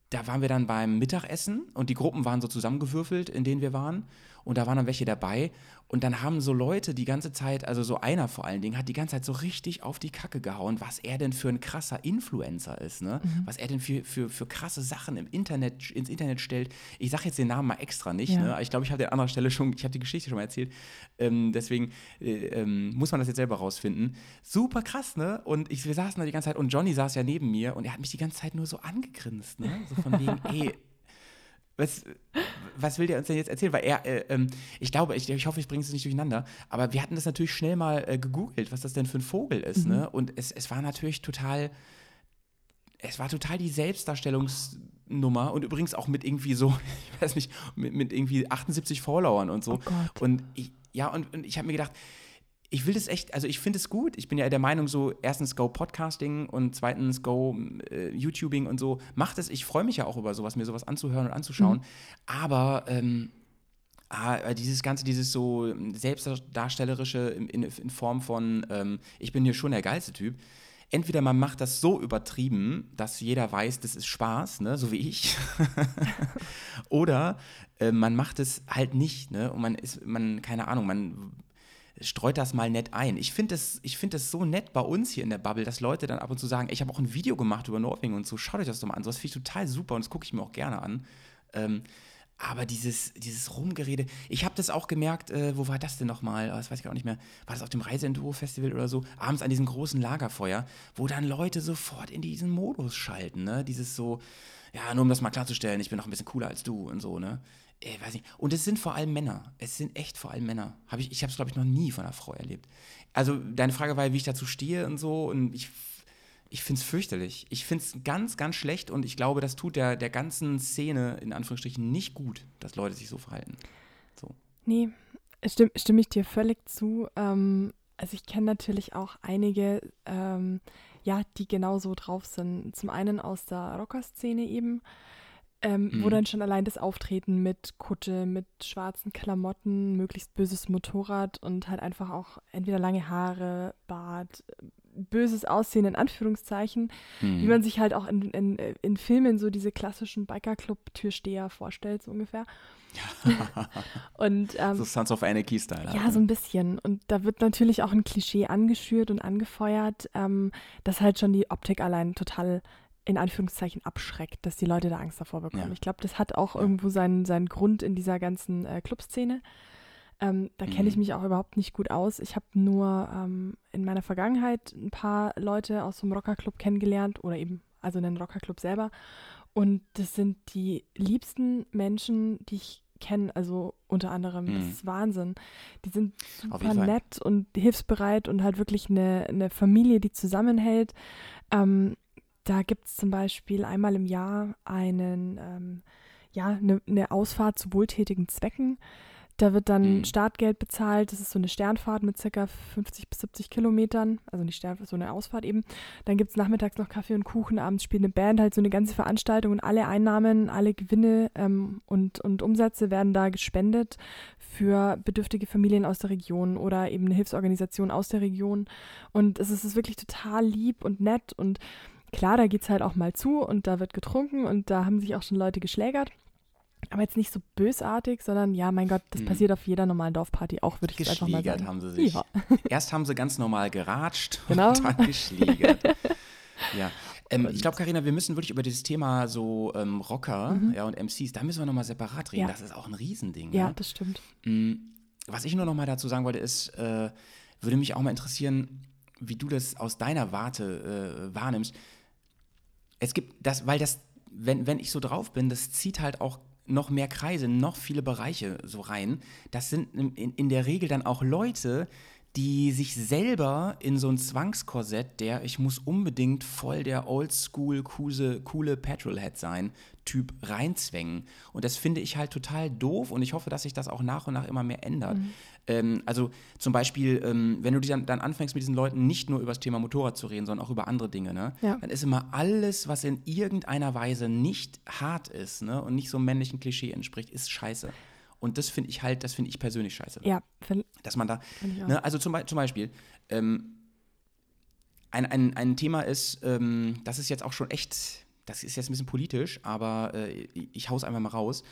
da waren wir dann beim Mittagessen und die Gruppen waren so zusammengewürfelt, in denen wir waren. Und da waren dann welche dabei. Und dann haben so Leute die ganze Zeit, also so einer vor allen Dingen, hat die ganze Zeit so richtig auf die Kacke gehauen, was er denn für ein krasser Influencer ist, ne? Was er denn für, für, für krasse Sachen im Internet, ins Internet stellt. Ich sage jetzt den Namen mal extra nicht, Ja. ne? Ich glaube, ich habe an anderer Stelle schon, ich habe die Geschichte schon mal erzählt. Ähm, deswegen äh, ähm, muss man das jetzt selber rausfinden. Super krass, ne? Und ich, wir saßen da die ganze Zeit und Johnny saß ja neben mir und er hat mich die ganze Zeit nur so angegrinst, ne? So von wegen, ey, was, was will der uns denn jetzt erzählen? Weil er, äh, ähm, ich glaube, ich, ich hoffe, ich bringe es nicht durcheinander, aber wir hatten das natürlich schnell mal äh, gegoogelt, was das denn für ein Vogel ist, Mhm. ne? Und es, es war natürlich total, es war total die Selbstdarstellungsnummer und übrigens auch mit irgendwie so, ich weiß nicht, mit, mit irgendwie 78 Followern und so. Oh Gott. Und ich, ja, und, und ich habe mir gedacht, ich will das echt, also ich finde es gut. Ich bin ja der Meinung, so erstens Go Podcasting und zweitens Go äh, YouTubing und so. Macht es, ich freue mich ja auch über sowas, mir sowas anzuhören und anzuschauen. Aber ähm, ah, dieses Ganze, dieses so selbstdarstellerische in, in, in Form von, ähm, ich bin hier schon der geilste Typ. Entweder man macht das so übertrieben, dass jeder weiß, das ist Spaß, ne, so wie ich. Oder äh, man macht es halt nicht, ne? Und man ist, man, keine Ahnung, man streut das mal nett ein. Ich finde es find so nett bei uns hier in der Bubble, dass Leute dann ab und zu sagen, ich habe auch ein Video gemacht über Norwegen und so, schaut euch das doch mal an. So, das finde ich total super und das gucke ich mir auch gerne an. Ähm, aber dieses, dieses Rumgerede, ich habe das auch gemerkt, äh, wo war das denn nochmal? Das weiß ich auch nicht mehr. War das auf dem Reiseenduro-Festival oder so? Abends an diesem großen Lagerfeuer, wo dann Leute sofort in diesen Modus schalten, ne? Dieses so, ja, nur um das mal klarzustellen, ich bin noch ein bisschen cooler als du und so, ne? Ich weiß nicht. Und es sind vor allem Männer. Es sind echt vor allem Männer. Hab ich ich habe es, glaube ich, noch nie von einer Frau erlebt. Also, deine Frage war ja, wie ich dazu stehe und so. Und ich, ich finde es fürchterlich. Ich finde es ganz, ganz schlecht. Und ich glaube, das tut der, der ganzen Szene, in Anführungsstrichen, nicht gut, dass Leute sich so verhalten. So. Nee, stimme, stimme ich dir völlig zu. Ähm, also ich kenne natürlich auch einige, ähm, ja, die genauso drauf sind. Zum einen aus der Rockerszene eben, ähm, wo Mhm. dann schon allein das Auftreten mit Kutte, mit schwarzen Klamotten, möglichst böses Motorrad und halt einfach auch entweder lange Haare, Bart, böses Aussehen in Anführungszeichen, Mhm. wie man sich halt auch in, in, in Filmen so diese klassischen Bikerclub-Türsteher vorstellt, so ungefähr. und ähm, so Sons of Anarchy-Style. halt, ja, ne? so ein bisschen. Und da wird natürlich auch ein Klischee angeschürt und angefeuert, ähm, das halt schon die Optik allein total in Anführungszeichen abschreckt, dass die Leute da Angst davor bekommen. Ja. Ich glaube, das hat auch Ja. irgendwo seinen, seinen Grund in dieser ganzen äh, Clubszene. Ähm, da kenne ich Mhm. mich auch überhaupt nicht gut aus. Ich habe nur ähm, in meiner Vergangenheit ein paar Leute aus dem Rockerclub kennengelernt oder eben also einen Rockerclub selber. Und das sind die liebsten Menschen, die ich kenne, also unter anderem. Das Mhm. ist Wahnsinn. Die sind super nett und hilfsbereit und halt wirklich eine, eine Familie, die zusammenhält. Ähm, da gibt es zum Beispiel einmal im Jahr einen, ähm, ja, eine, eine Ausfahrt zu wohltätigen Zwecken. Da wird dann Mhm. Startgeld bezahlt. Das ist so eine Sternfahrt mit circa 50 bis 70 Kilometern. Also nicht Sternfahrt, so eine Ausfahrt eben. Dann gibt es nachmittags noch Kaffee und Kuchen. Abends spielt eine Band halt so eine ganze Veranstaltung und alle Einnahmen, alle Gewinne ähm, und, und Umsätze werden da gespendet für bedürftige Familien aus der Region oder eben eine Hilfsorganisation aus der Region. Und es ist, es ist wirklich total lieb und nett und klar, da geht es halt auch mal zu und da wird getrunken und da haben sich auch schon Leute geschlägert. Aber jetzt nicht so bösartig, sondern ja, mein Gott, das Mhm. passiert auf jeder normalen Dorfparty auch, würde ich jetzt einfach mal Geschlägert sagen. haben sie sich. Ja, Erst haben sie ganz normal geratscht Genau. und dann geschlägert. ja. Ähm, ich glaube, Karina, wir müssen wirklich über dieses Thema so ähm, Rocker ja, und MCs, da müssen wir nochmal separat reden. Mhm. Ja. Das ist auch ein Riesending. ja, Ja. das stimmt. Mm, Was ich nur noch mal dazu sagen wollte, ist, äh, würde mich auch mal interessieren, wie du das aus deiner Warte äh, wahrnimmst. Es gibt das, weil das, wenn, wenn ich so drauf bin, das zieht halt auch noch mehr Kreise, noch viele Bereiche so rein. Das sind in, in in der Regel dann auch Leute, die sich selber in so ein Zwangskorsett, der ich muss unbedingt voll der oldschool, coole, coole Petrolhead sein, Typ reinzwängen. Und das finde ich halt total doof und ich hoffe, dass sich das auch nach und nach immer mehr ändert. Ähm, also zum Beispiel, ähm, wenn du dann, dann anfängst mit diesen Leuten nicht nur über das Thema Motorrad zu reden, sondern auch über andere Dinge, ne? Ja. dann ist immer alles, was in irgendeiner Weise nicht hart ist ne? und nicht so einem männlichen Klischee entspricht, ist scheiße. Und das finde ich halt, das finde ich persönlich scheiße. Ja, find, Dass man da, ne, also zum, zum Beispiel, ähm, ein, ein, ein Thema ist, ähm, das ist jetzt auch schon echt, das ist jetzt ein bisschen politisch, aber äh, ich, hau's einfach mal raus.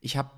Ich habe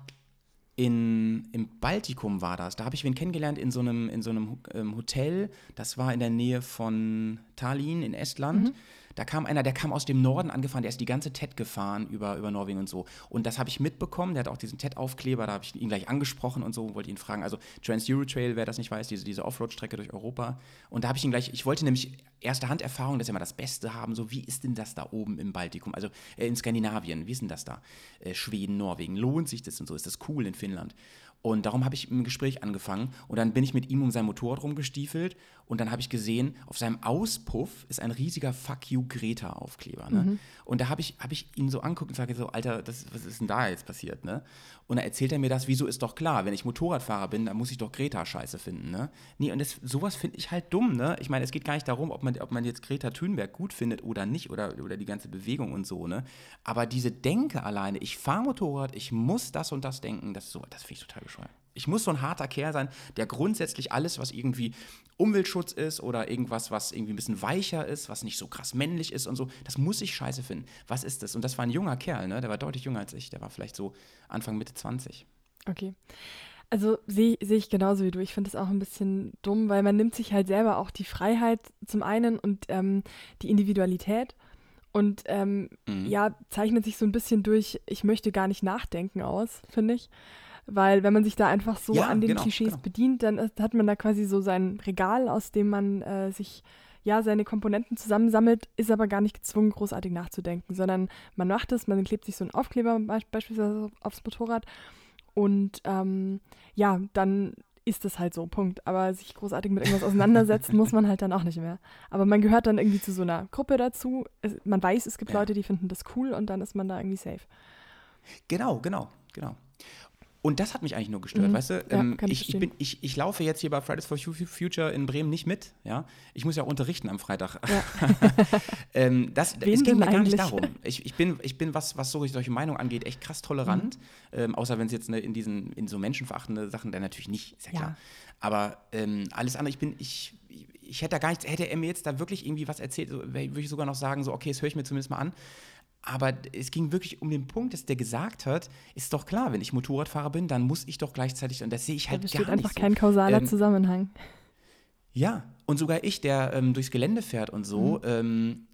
in, im Baltikum war das, da habe ich wen kennengelernt in so einem, in so einem ähm, Hotel, das war in der Nähe von Tallinn in Estland. Da kam einer, der kam aus dem Norden angefahren, der ist die ganze TED gefahren über, über Norwegen und so. Und das habe ich mitbekommen, der hat auch diesen TED-Aufkleber, da habe ich ihn gleich angesprochen und so, wollte ihn fragen. Also Trans-Euro-Trail, wer das nicht weiß, diese, diese Offroad-Strecke durch Europa. Und da habe ich ihn gleich, ich wollte nämlich erste Hand-Erfahrung, dass wir mal das Beste haben, so wie ist denn das da oben im Baltikum, also äh, in Skandinavien, wie ist denn das da? Äh, Schweden, Norwegen, lohnt sich das und so, ist das cool in Finnland? Und darum habe ich ein Gespräch angefangen und dann bin ich mit ihm um sein Motorrad rumgestiefelt und dann habe ich gesehen, auf seinem Auspuff ist ein riesiger Fuck you Greta Aufkleber. Ne? Und da habe ich, hab ich ihn so anguckt und sage so, Alter, das, was ist denn da jetzt passiert? Ne? Und dann erzählt er mir das, wieso ist doch klar, wenn ich Motorradfahrer bin, dann muss ich doch Greta scheiße finden. Ne? Nee, und das, sowas finde ich halt dumm. Ne? Ich meine, es geht gar nicht darum, ob man, ob man jetzt Greta Thunberg gut findet oder nicht oder, oder die ganze Bewegung und so. Ne? Aber diese Denke alleine, ich fahre Motorrad, ich muss das und das denken, das, so, das finde ich total bescheuert. Ich muss so ein harter Kerl sein, der grundsätzlich alles, was irgendwie Umweltschutz ist oder irgendwas, was irgendwie ein bisschen weicher ist, was nicht so krass männlich ist und so, das muss ich scheiße finden. Was ist das? Und das war ein junger Kerl, ne? Der war deutlich jünger als ich. Der war vielleicht so Anfang, Mitte 20. Okay. Also sehe seh ich genauso wie du. Ich finde es auch ein bisschen dumm, weil man nimmt sich halt selber auch die Freiheit zum einen und ähm, die Individualität und ähm, Mhm. ja, zeichnet sich so ein bisschen durch, ich möchte gar nicht nachdenken aus, finde ich. Weil wenn man sich da einfach so Ja, an den genau, Klischees genau. bedient, dann hat man da quasi so sein Regal, aus dem man äh, sich ja seine Komponenten zusammensammelt, ist aber gar nicht gezwungen, großartig nachzudenken, sondern man macht es, man klebt sich so einen Aufkleber be beispielsweise aufs Motorrad und ähm, ja, dann ist es halt so, Punkt. Aber sich großartig mit irgendwas auseinandersetzen muss man halt dann auch nicht mehr. Aber man gehört dann irgendwie zu so einer Gruppe dazu. Es, man weiß, es gibt Ja. Leute, die finden das cool und dann ist man da irgendwie safe. Genau, genau, genau. Und das hat mich eigentlich nur gestört, Mhm. weißt du? Ja, Ähm, ich ich, bin, ich, ich laufe jetzt hier bei Fridays for Fu- Future in Bremen nicht mit, ja. Ich muss ja auch unterrichten am Freitag. Ja. ähm, das, es ging mir gar nicht darum. Ich, ich, bin, ich bin, was, was so solche Meinungen angeht, echt krass tolerant. Mhm. Ähm, außer wenn es jetzt ne, in diesen, in so menschenverachtende Sachen, dann natürlich nicht, ist ja Ja. klar. Aber ähm, alles andere, ich bin, ich, ich hätte da gar nichts, hätte er mir jetzt da wirklich irgendwie was erzählt, würde ich sogar noch sagen, so, okay, das höre ich mir zumindest mal an. Aber es ging wirklich um den Punkt, dass der gesagt hat, ist doch klar, wenn ich Motorradfahrer bin, dann muss ich doch gleichzeitig, und das sehe ich Da halt besteht gar einfach nicht so. kein kausaler Ähm, Zusammenhang. Ja, und sogar ich, der ähm, durchs Gelände fährt und so, Mhm. ähm,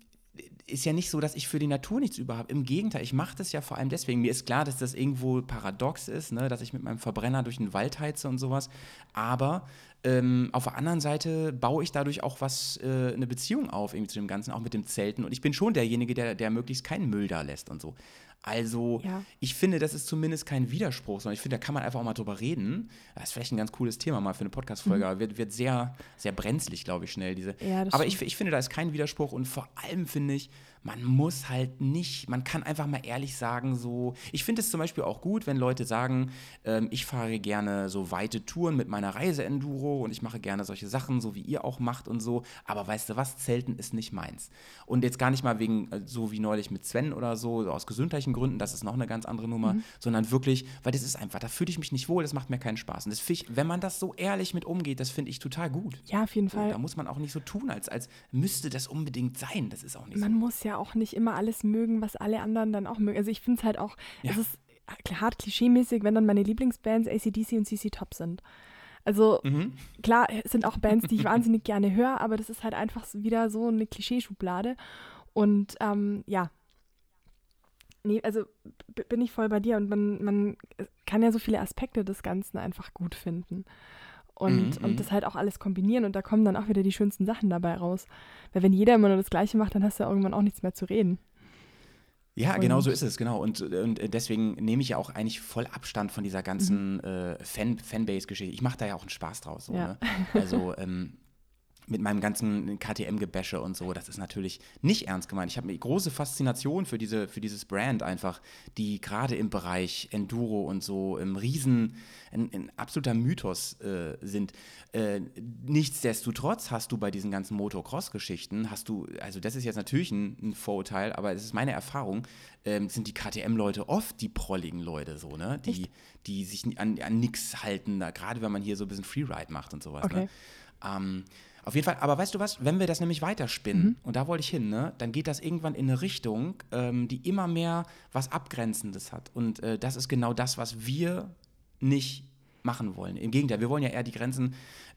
ist ja nicht so, dass ich für die Natur nichts über habe. Im Gegenteil, ich mache das ja vor allem deswegen. Mir ist klar, dass das irgendwo paradox ist, ne, dass ich mit meinem Verbrenner durch den Wald heize und sowas. Aber ähm, auf der anderen Seite baue ich dadurch auch was, äh, eine Beziehung auf irgendwie zu dem Ganzen, auch mit dem Zelten. Und ich bin schon derjenige, der, der möglichst keinen Müll da lässt und so. Also, Ja. ich finde, das ist zumindest kein Widerspruch, sondern ich finde, da kann man einfach auch mal drüber reden. Das ist vielleicht ein ganz cooles Thema mal für eine Podcast-Folge, aber wird, wird sehr, sehr brenzlig, glaube ich, schnell. Diese. Mhm. Ja, aber ich, ich finde, da ist kein Widerspruch und vor allem finde ich, man muss halt nicht, man kann einfach mal ehrlich sagen, so. Ich finde es zum Beispiel auch gut, wenn Leute sagen, ähm, ich fahre gerne so weite Touren mit meiner Reise-Enduro und ich mache gerne solche Sachen, so wie ihr auch macht und so. Aber weißt du was, Zelten ist nicht meins. Und jetzt gar nicht mal wegen, äh, so wie neulich mit Sven oder so, so aus gesundheitlichen Gründen, das ist noch eine ganz andere Nummer, Mhm. sondern wirklich, weil das ist einfach, da fühle ich mich nicht wohl, das macht mir keinen Spaß. Und das ich, wenn man das so ehrlich mit umgeht, das finde ich total gut. Ja, auf jeden So, Fall. da muss man auch nicht so tun, als, als müsste das unbedingt sein. Das ist auch nicht man muss ja auch nicht immer alles mögen, was alle anderen dann auch mögen. Also ich finde es halt auch, Ja. es ist hart klischeemäßig, wenn dann meine Lieblingsbands ACDC und CC Top sind. Also so. Mhm. klar, es sind auch Bands, die ich wahnsinnig gerne höre, aber das ist halt einfach wieder so eine Klischeeschublade. Und ähm, ja. Nee, also bin ich voll bei dir und man, man kann ja so viele Aspekte des Ganzen einfach gut finden. Und, Mhm, mhm. und das halt auch alles kombinieren und da kommen dann auch wieder die schönsten Sachen dabei raus. Weil wenn jeder immer nur das Gleiche macht, dann hast du ja irgendwann auch nichts mehr zu reden. Ja, Und- genau so ist es, genau. Und, und deswegen nehme ich ja auch eigentlich voll Abstand von dieser ganzen äh, Fan, Fanbase-Geschichte. Ich mache da ja auch einen Spaß draus. So, Ja. ne? Also ähm, mit meinem ganzen KTM-Gebäsche und so, das ist natürlich nicht ernst gemeint. Ich habe eine große Faszination für, diese, für dieses Brand einfach, die gerade im Bereich Enduro und so im Riesen, ein, ein absoluter Mythos äh, sind. Äh, nichtsdestotrotz hast du bei diesen ganzen Motocross-Geschichten, hast du, also das ist jetzt natürlich ein, ein Vorurteil, aber es ist meine Erfahrung, ähm, sind die KTM-Leute oft die prolligen Leute so, ne? Die, die sich an, an nichts halten, gerade wenn man hier so ein bisschen Freeride macht und sowas. Okay. Ne? Ähm, auf jeden Fall, aber weißt du was, wenn wir das nämlich weiterspinnen, und da wollte ich hin, ne, dann geht das irgendwann in eine Richtung, ähm, die immer mehr was Abgrenzendes hat. Und äh, das ist genau das, was wir nicht machen wollen. Im Gegenteil, wir wollen ja eher die Grenzen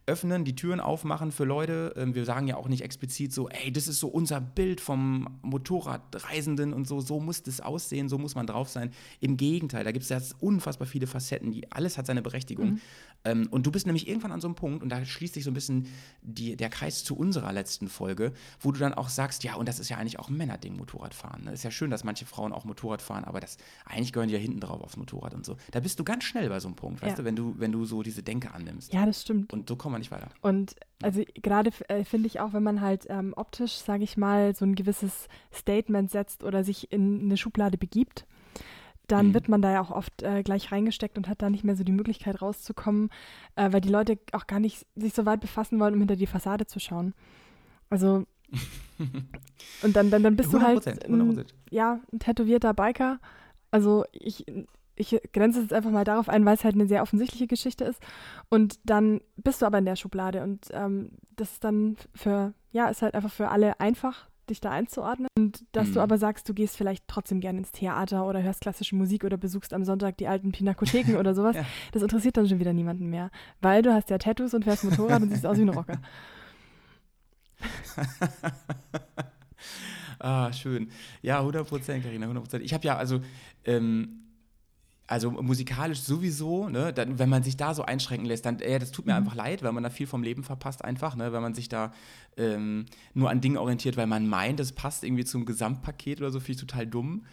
öffnen, die Türen aufmachen für Leute. Ähm, wir sagen ja auch nicht explizit so, ey, das ist so unser Bild vom Motorradreisenden und so, so muss das aussehen, so muss man drauf sein. Im Gegenteil, da gibt es ja unfassbar viele Facetten, die alles hat seine Berechtigung. Mhm. Ähm, und du bist nämlich irgendwann an so einem Punkt, und da schließt sich so ein bisschen die, der Kreis zu unserer letzten Folge, wo du dann auch sagst, ja, und das ist ja eigentlich auch ein Männerding, Motorradfahren. Ne? Ist ja schön, dass manche Frauen auch Motorrad fahren, aber das eigentlich gehören die ja hinten drauf aufs Motorrad und so. Da bist du ganz schnell bei so einem Punkt, weißt Ja. du, wenn du, wenn du so diese Denke annimmst. Ja, das stimmt. Und so kommen wir nicht weiter. Und also gerade äh, finde ich auch, wenn man halt ähm, optisch, sage ich mal, so ein gewisses Statement setzt oder sich in eine Schublade begibt, dann Mhm. wird man da ja auch oft äh, gleich reingesteckt und hat da nicht mehr so die Möglichkeit rauszukommen, äh, weil die Leute auch gar nicht sich so weit befassen wollen, um hinter die Fassade zu schauen. Also und dann, dann, dann bist du halt 100%, ein, 100%. ja, ein tätowierter Biker. Also ich, ich grenze es jetzt einfach mal darauf ein, weil es halt eine sehr offensichtliche Geschichte ist. Und dann bist du aber in der Schublade und ähm, das ist dann für, ja, ist halt einfach für alle einfach, dich da einzuordnen. Und dass du Mhm. aber sagst, du gehst vielleicht trotzdem gerne ins Theater oder hörst klassische Musik oder besuchst am Sonntag die alten Pinakotheken oder sowas, Ja. das interessiert dann schon wieder niemanden mehr. Weil du hast ja Tattoos und fährst Motorrad und siehst aus wie ein Rocker. Ah, schön. Ja, 100 Prozent, Carina, 100 Prozent. Ich habe ja, also, ähm, also musikalisch sowieso, ne, dann, wenn man sich da so einschränken lässt, dann, äh, das tut mir Mhm. einfach leid, weil man da viel vom Leben verpasst einfach, ne, wenn man sich da ähm, nur an Dingen orientiert, weil man meint, das passt irgendwie zum Gesamtpaket oder so, finde ich total dumm.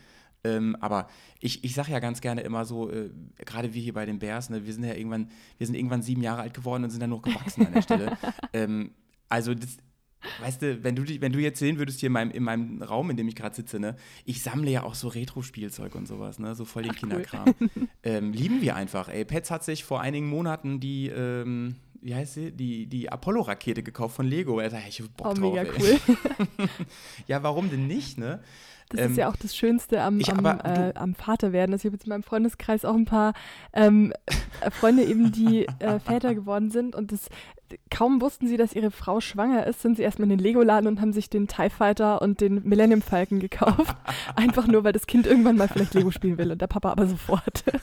Ähm, aber ich, ich sage ja ganz gerne immer so, äh, gerade wir hier bei den Bears, ne, wir sind ja irgendwann, wir sind irgendwann sieben Jahre alt geworden und sind dann noch gewachsen an der Stelle. ähm, also das, weißt du, wenn du, dich- wenn du jetzt sehen würdest hier in meinem, in meinem Raum, in dem ich gerade sitze, ne, ich sammle ja auch so Retro-Spielzeug und sowas, ne, so voll den Ach, cool. Kinderkram. ähm, lieben wir einfach, ey. Pets hat sich vor einigen Monaten die, ähm, wie heißt sie, die, die Apollo-Rakete gekauft von Lego. Er sagt, ich hab Bock Oh, drauf, mega ey. cool. Ja, warum denn nicht, ne? Das Ähm, ist ja auch das Schönste am, ich am, äh, am Vaterwerden. Also ich habe jetzt in meinem Freundeskreis auch ein paar ähm, äh, Freunde eben, die äh, Väter geworden sind und das kaum wussten sie, dass ihre Frau schwanger ist, sind sie erstmal in den Lego-Laden und haben sich den TIE Fighter und den Millennium Falcon gekauft. Einfach nur, weil das Kind irgendwann mal vielleicht Lego spielen will und der Papa aber sofort.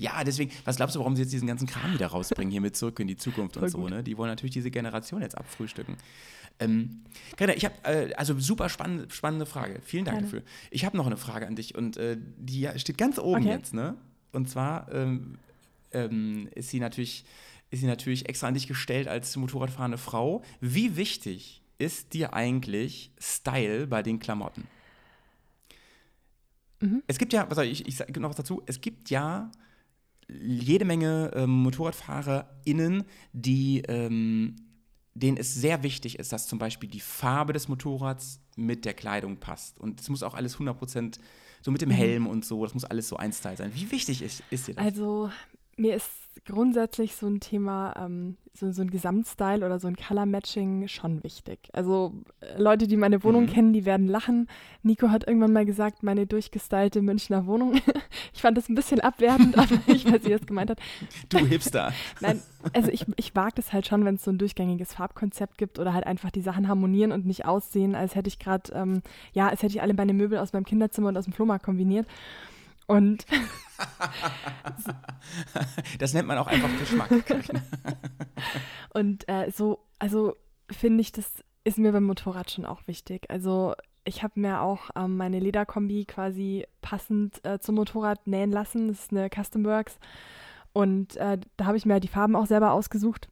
Ja, deswegen, was glaubst du, warum sie jetzt diesen ganzen Kram wieder rausbringen, hier mit zurück in die Zukunft und so, gut. ne? Die wollen natürlich diese Generation jetzt abfrühstücken. Ähm, Greta, ich habe, äh, also super spannende, spannende Frage. Vielen Dank Gerne. dafür. Ich habe noch eine Frage an dich und äh, die steht ganz oben Okay. jetzt, ne? Und zwar ähm, ähm, ist sie natürlich, ist sie natürlich extra an dich gestellt als Motorradfahrende Frau. Wie wichtig ist dir eigentlich Style bei den Klamotten? Mhm. Es gibt ja, was soll ich, ich sage noch was dazu, es gibt ja jede Menge ähm, MotorradfahrerInnen, die, ähm, denen es sehr wichtig ist, dass zum Beispiel die Farbe des Motorrads mit der Kleidung passt. Und es muss auch alles 100% so mit dem Mhm. Helm und so, das muss alles so ein Style sein. Wie wichtig ist, ist dir das? Also mir ist grundsätzlich so ein Thema, ähm, so, so ein Gesamtstyle oder so ein Color-Matching schon wichtig. Also äh, Leute, die meine Wohnung Mhm. kennen, die werden lachen. Nico hat irgendwann mal gesagt, meine durchgestylte Münchner Wohnung. ich fand das ein bisschen abwertend, aber ich weiß, wie er es gemeint hat. du Hipster. Nein, also ich, ich mag das halt schon, wenn es so ein durchgängiges Farbkonzept gibt oder halt einfach die Sachen harmonieren und nicht aussehen, als hätte ich gerade, ähm, ja, als hätte ich alle meine Möbel aus meinem Kinderzimmer und aus dem Flohmarkt kombiniert. Und Das nennt man auch einfach Geschmack. Und äh, so, also finde ich, das ist mir beim Motorrad schon auch wichtig. Also ich habe mir auch ähm, meine Lederkombi quasi passend äh, zum Motorrad nähen lassen. Das ist eine Custom Works. Und äh, da habe ich mir die Farben auch selber ausgesucht.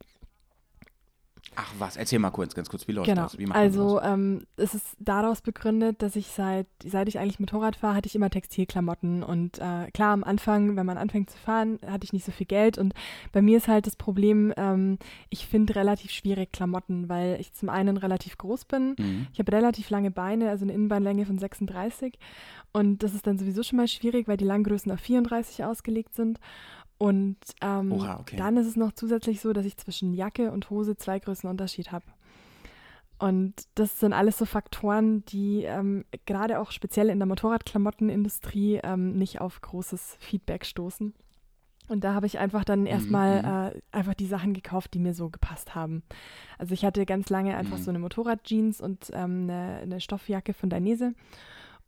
Ach was, erzähl mal kurz, ganz kurz, wie läuft Genau. das? Wie Also ähm, es ist daraus begründet, dass ich seit, seit ich eigentlich Motorrad fahre, hatte ich immer Textilklamotten. Und äh, klar, am Anfang, wenn man anfängt zu fahren, hatte ich nicht so viel Geld. Und bei mir ist halt das Problem, ähm, ich finde relativ schwierig Klamotten, weil ich zum einen relativ groß bin. Mhm. Ich habe relativ lange Beine, also eine Innenbeinlänge von 36. Und das ist dann sowieso schon mal schwierig, weil die Langgrößen auf 34 ausgelegt sind. Und ähm, Oha, okay. dann ist es noch zusätzlich so, dass ich zwischen Jacke und Hose zwei Größen Unterschied habe. Und das sind alles so Faktoren, die ähm, gerade auch speziell in der Motorradklamottenindustrie ähm, nicht auf großes Feedback stoßen. Und da habe ich einfach dann erstmal äh, einfach die Sachen gekauft, die mir so gepasst haben. Also ich hatte ganz lange einfach Mhm. so eine Motorradjeans und ähm, eine, eine Stoffjacke von Dainese.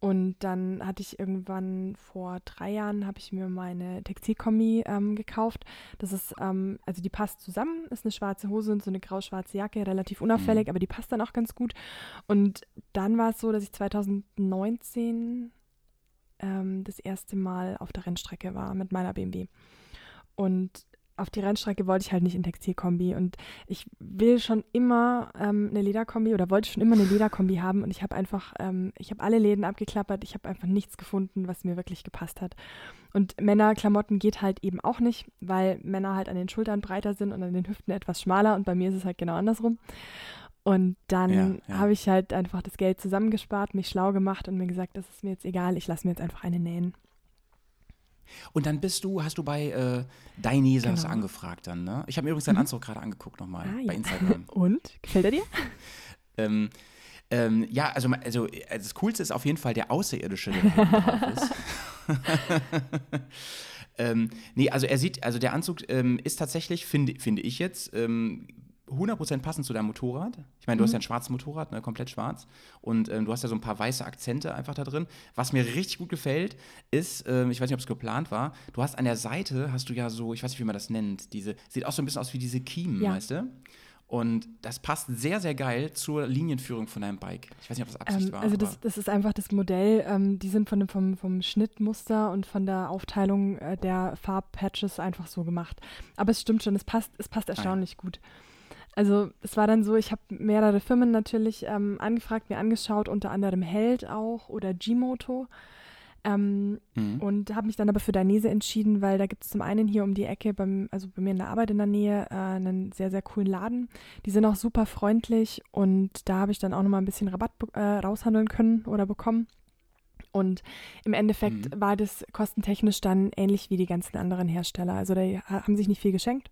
Und dann hatte ich irgendwann vor drei Jahren, habe ich mir meine Textilkombi ähm, gekauft. Das ist, ähm, also die passt zusammen, ist eine schwarze Hose und so eine grau-schwarze Jacke, relativ unauffällig, Mhm. aber die passt dann auch ganz gut. Und dann war es so, dass ich 2019 ähm, das erste Mal auf der Rennstrecke war mit meiner BMW. Und auf die Rennstrecke wollte ich halt nicht in Textilkombi. Und ich will schon immer ähm, eine Lederkombi oder wollte schon immer eine Lederkombi haben. Und ich habe einfach, ähm, ich habe alle Läden abgeklappert. Ich habe einfach nichts gefunden, was mir wirklich gepasst hat. Und Männerklamotten geht halt eben auch nicht, weil Männer halt an den Schultern breiter sind und an den Hüften etwas schmaler. Und bei mir ist es halt genau andersrum. Und dann Ja, ja. habe ich halt einfach das Geld zusammengespart, mich schlau gemacht und mir gesagt, das ist mir jetzt egal, ich lasse mir jetzt einfach eine nähen. Und dann bist du, hast du bei äh, Dainesas Genau. angefragt dann, ne? Ich habe mir übrigens deinen Mhm. Anzug gerade angeguckt nochmal Ah, bei ja. Instagram. Und? Gefällt er dir? ähm, ähm, ja, also, also äh, das Coolste ist auf jeden Fall der Außerirdische, der drauf ist. ähm, nee, also er sieht, also der Anzug ähm, ist tatsächlich, finde, finde ich jetzt, ähm, 100% passend zu deinem Motorrad. Ich meine, du hast ja ein schwarzes Motorrad, ne, komplett schwarz. Und ähm, du hast ja so ein paar weiße Akzente einfach da drin. Was mir richtig gut gefällt, ist, ähm, ich weiß nicht, ob es geplant war, du hast an der Seite, hast du ja so, ich weiß nicht, wie man das nennt, diese, sieht auch so ein bisschen aus wie diese Kiemen, Ja. weißt du? Und das passt sehr, sehr geil zur Linienführung von deinem Bike. Ich weiß nicht, ob das Absicht Ähm, war. also das, das ist einfach das Modell. Ähm, die sind von dem, vom, vom Schnittmuster und von der Aufteilung äh, der Farbpatches einfach so gemacht. Aber es stimmt schon, es passt, es Ah, passt erstaunlich gut. Also es war dann so, ich habe mehrere Firmen natürlich ähm, angefragt, mir angeschaut, unter anderem Held auch oder Gmoto. Ähm, Mhm. und habe mich dann aber für Dainese entschieden, weil da gibt es zum einen hier um die Ecke, beim, also bei mir in der Arbeit in der Nähe, äh, einen sehr, sehr coolen Laden. Die sind auch super freundlich und da habe ich dann auch nochmal ein bisschen Rabatt äh, raushandeln können oder bekommen. Und im Endeffekt Mhm. war das kostentechnisch dann ähnlich wie die ganzen anderen Hersteller. Also da ha- haben sich nicht viel geschenkt.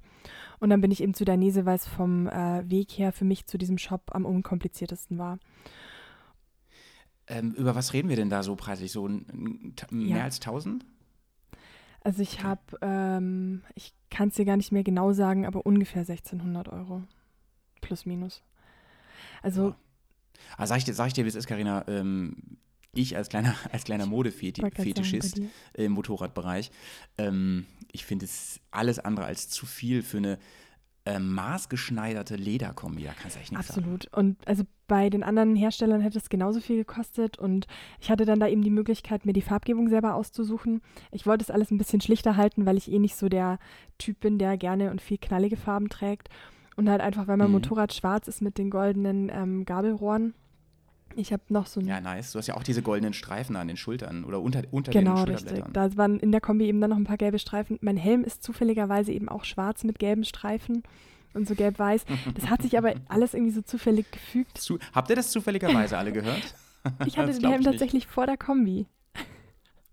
Und dann bin ich eben zu Dainese, weil es vom äh, Weg her für mich zu diesem Shop am unkompliziertesten war. ähm, über was reden wir denn da so preislich? So ein, ein, ta- mehr Ja. als 1000? Also ich habe, ähm, ich kann es dir gar nicht mehr genau sagen, aber ungefähr 1600 Euro. Plus, minus. Also, Ja. Ah, sag ich dir, sag ich dir wie es ist, Carina. Ähm, ich als kleiner, als kleiner sagen, Modefetischist im Motorradbereich, ähm, ich finde es alles andere als zu viel für eine ähm, maßgeschneiderte Lederkombi. Da kannst du echt nichts sagen. Absolut. Und also bei den anderen Herstellern hätte es genauso viel gekostet und ich hatte dann da eben die Möglichkeit, mir die Farbgebung selber auszusuchen. Ich wollte es alles ein bisschen schlichter halten, weil ich eh nicht so der Typ bin, der gerne und viel knallige Farben trägt. Und halt einfach, weil mein Mhm. Motorrad schwarz ist mit den goldenen ähm, Gabelrohren. Ich habe noch so ein Ja, nice. Du hast ja auch diese goldenen Streifen an den Schultern oder unter, unter Genau, den richtig. Schulterblättern. Da waren in der Kombi eben dann noch ein paar gelbe Streifen. Mein Helm ist zufälligerweise eben auch schwarz mit gelben Streifen und so gelb-weiß. Das hat sich aber alles irgendwie so zufällig gefügt. Zu, habt ihr das zufälligerweise alle gehört? Ich hatte den Helm tatsächlich vor der Kombi.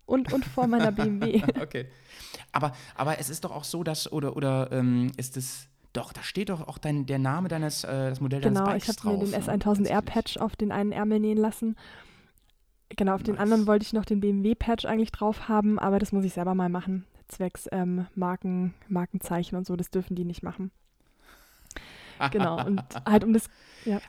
Und, und vor meiner BMW. okay. Aber, aber es ist doch auch so, dass, oder, oder ähm, ist es, doch, da steht doch auch dein, der Name deines, äh, das Modell genau, deines ich Bikes habe mir drauf. den ne? S1000R Tatsächlich. Patch auf den einen Ärmel nähen lassen. Genau, auf den Nice. anderen wollte ich noch den BMW Patch eigentlich drauf haben, aber das muss ich selber mal machen. Zwecks ähm, Marken, Markenzeichen und so, das dürfen die nicht machen. Genau, und halt um das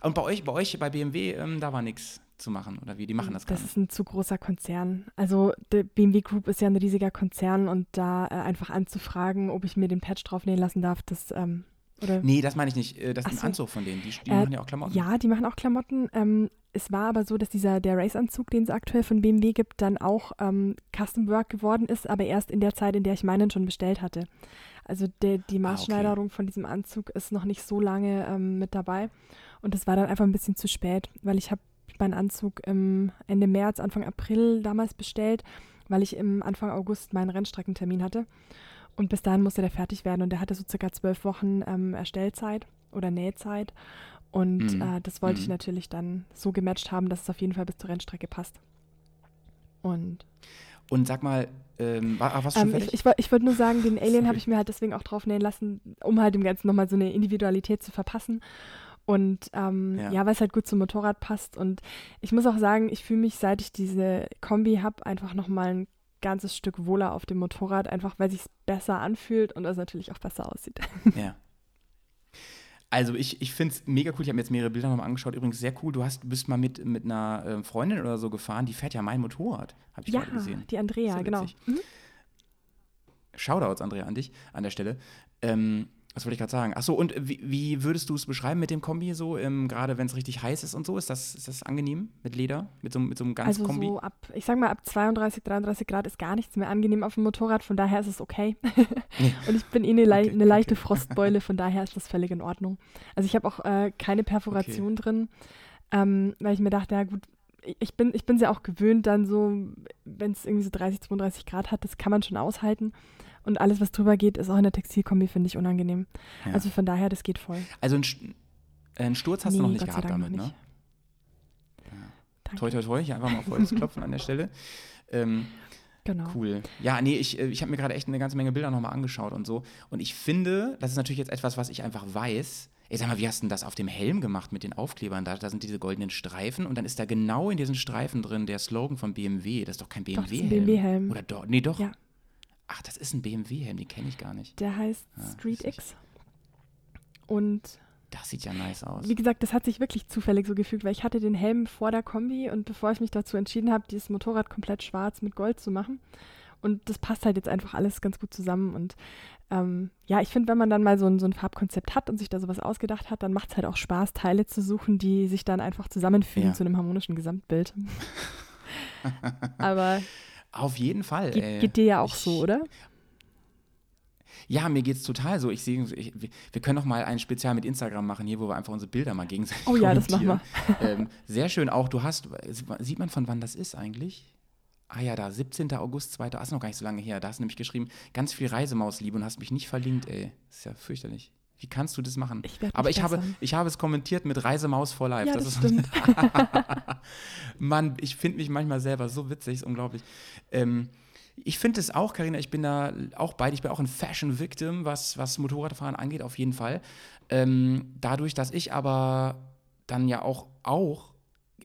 Und bei euch, bei euch, bei BMW, ähm, da war nichts zu machen, oder wie? Die machen das gar Das nicht. ist ein zu großer Konzern. Also der BMW Group ist ja ein riesiger Konzern und da äh, einfach anzufragen, ob ich mir den Patch draufnähen lassen darf, das ähm, oder Nee, das meine ich nicht. Äh, Das ist Ach ein so. Anzug von denen. Die, die Äh, machen ja auch Klamotten. ja, die machen auch Klamotten. Ähm, es war aber so, dass dieser der Race-Anzug, den es aktuell von BMW gibt, dann auch ähm, Custom Work geworden ist, aber erst in der Zeit, in der ich meinen schon bestellt hatte. Also der, die Maßschneiderung von diesem Anzug ist noch nicht so lange ähm, mit dabei und das war dann einfach ein bisschen zu spät, weil ich habe meinen Anzug im Ende März, Anfang April damals bestellt, weil ich im Anfang August meinen Rennstreckentermin hatte. Und bis dahin musste der fertig werden und der hatte so circa zwölf Wochen ähm, Erstellzeit oder Nähzeit. Und Mhm. äh, das wollte ich Mhm. natürlich dann so gematcht haben, dass es auf jeden Fall bis zur Rennstrecke passt. Und Und sag mal, ähm, war, warst du schon ähm, fertig? ich, ich, ich wollte nur sagen, den Alien habe ich mir halt deswegen auch drauf nähen lassen, um halt dem Ganzen nochmal so eine Individualität zu verpassen. Und ähm, Ja. ja. weil es halt gut zum Motorrad passt. Und ich muss auch sagen, ich fühle mich, seit ich diese Kombi habe, einfach nochmal ein ganzes Stück wohler auf dem Motorrad, einfach weil sich besser anfühlt und es natürlich auch besser aussieht. Ja. Also ich, ich finde es mega cool. Ich habe mir jetzt mehrere Bilder nochmal angeschaut. Übrigens sehr cool. Du hast, du bist mal mit, mit einer äh, Freundin oder so gefahren. Die fährt ja mein Motorrad. Habe ich Ja, gerade gesehen. die Andrea, genau. Mhm. Shoutouts, Andrea, an dich an der Stelle. Ähm, was wollte ich gerade sagen? Achso, und wie, wie würdest du es beschreiben mit dem Kombi so, ähm, gerade wenn es richtig heiß ist und so? Ist das, ist das angenehm mit Leder? Mit so, mit so einem ganz Also Kombi? so ab, ich sag mal, ab 32, 33 Grad ist gar nichts mehr angenehm auf dem Motorrad, von daher ist es okay. Und ich bin eh eine, lei Okay, eine leichte okay. Frostbeule, von daher ist das völlig in Ordnung. Also ich habe auch äh, keine Perforation drin, ähm, weil ich mir dachte, ja gut, ich- bin ich bin ja auch gewöhnt dann so, wenn es irgendwie so 30, 32 Grad hat, das kann man schon aushalten. Und alles, was drüber geht, ist auch in der Textilkombi, finde ich, unangenehm. Ja. Also von daher, das geht voll. Also einen, äh, Sturz hast du Nee, noch nicht Gott gehabt damit, ne? nicht. Danke. Toi, toi, toi. Hier einfach mal volles Klopfen an der Stelle. Ähm, Genau. Cool. Ja, nee, ich, äh, ich habe mir gerade echt eine ganze Menge Bilder nochmal angeschaut und so. Und ich finde, das ist natürlich jetzt etwas, was ich einfach weiß. Ich sag mal, wie hast du denn das auf dem Helm gemacht mit den Aufklebern? Da, da sind diese goldenen Streifen und dann ist da genau in diesen Streifen drin der Slogan von BMW. Das ist doch kein BMW-Helm. BMW-Helm. Oder doch? Nee, doch. Ja. Ach, das ist ein BMW-Helm, den kenne ich gar nicht. Der heißt Ja, Street. X. Und Das sieht ja nice aus. Wie gesagt, das hat sich wirklich zufällig so gefügt, weil ich hatte den Helm vor der Kombi und bevor ich mich dazu entschieden habe, dieses Motorrad komplett schwarz mit Gold zu machen. Und das passt halt jetzt einfach alles ganz gut zusammen. Und ähm, ja, ich finde, wenn man dann mal so ein, so ein Farbkonzept hat und sich da sowas ausgedacht hat, dann macht es halt auch Spaß, Teile zu suchen, die sich dann einfach zusammenfügen Ja. zu einem harmonischen Gesamtbild. Aber Auf jeden Fall. geht, ey. geht dir ja auch Ich- so, oder? Ja, mir geht's total so. Ich sehe, wir wir können noch mal ein Spezial mit Instagram machen hier, wo wir einfach unsere Bilder mal gegenseitig Oh ja, das machen kommentieren. ähm, sehr schön auch. Du hast, sieht man von wann das ist eigentlich? Ah ja, da 17. August 2. Das ist noch gar nicht so lange her. Da hast du nämlich geschrieben, ganz viel Reisemausliebe und hast mich nicht verlinkt, ey. Ist ja fürchterlich. Wie kannst du das machen? Ich Aber ich habe, ich habe es kommentiert mit Reisemaus for Life. Ja, das, das ist stimmt. Mann, ich finde mich manchmal selber so witzig, ist unglaublich. Ähm, ich finde es auch, Karina, ich bin da auch beide. Ich bin auch ein Fashion-Victim, was, was Motorradfahren angeht, auf jeden Fall. Ähm, dadurch, dass ich aber dann ja auch, auch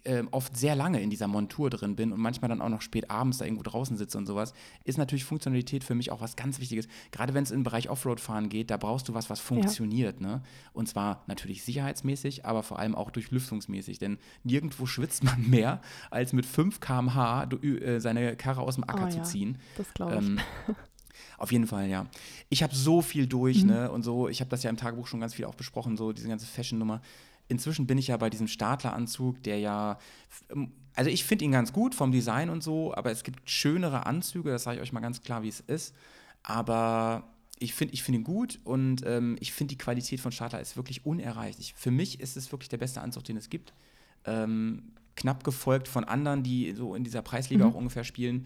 ähm, oft sehr lange in dieser Montur drin bin und manchmal dann auch noch spät abends da irgendwo draußen sitze und sowas, ist natürlich Funktionalität für mich auch was ganz Wichtiges. Gerade wenn es im Bereich Offroad-Fahren geht, da brauchst du was, was funktioniert. Ne? Und zwar natürlich sicherheitsmäßig, aber vor allem auch durchlüftungsmäßig. Denn nirgendwo schwitzt man mehr, als mit 5 km/h äh, seine Karre aus dem Acker Oh zu ja. ziehen. Das glaube ich. Ähm, auf jeden Fall, ja. Ich habe so viel durch, ne? Und so, ich habe das ja im Tagebuch schon ganz viel auch besprochen, so diese ganze Fashion-Nummer. Inzwischen bin ich ja bei diesem Startleranzug, der ja, also ich finde ihn ganz gut vom Design und so, aber es gibt schönere Anzüge, das sage ich euch mal ganz klar, wie es ist. Aber ich finde ich find ihn gut und ähm, ich finde die Qualität von Startler ist wirklich unerreicht. Ich, für mich ist es wirklich der beste Anzug, den es gibt. Ähm, knapp gefolgt von anderen, die so in dieser Preisliga Mhm. auch ungefähr spielen.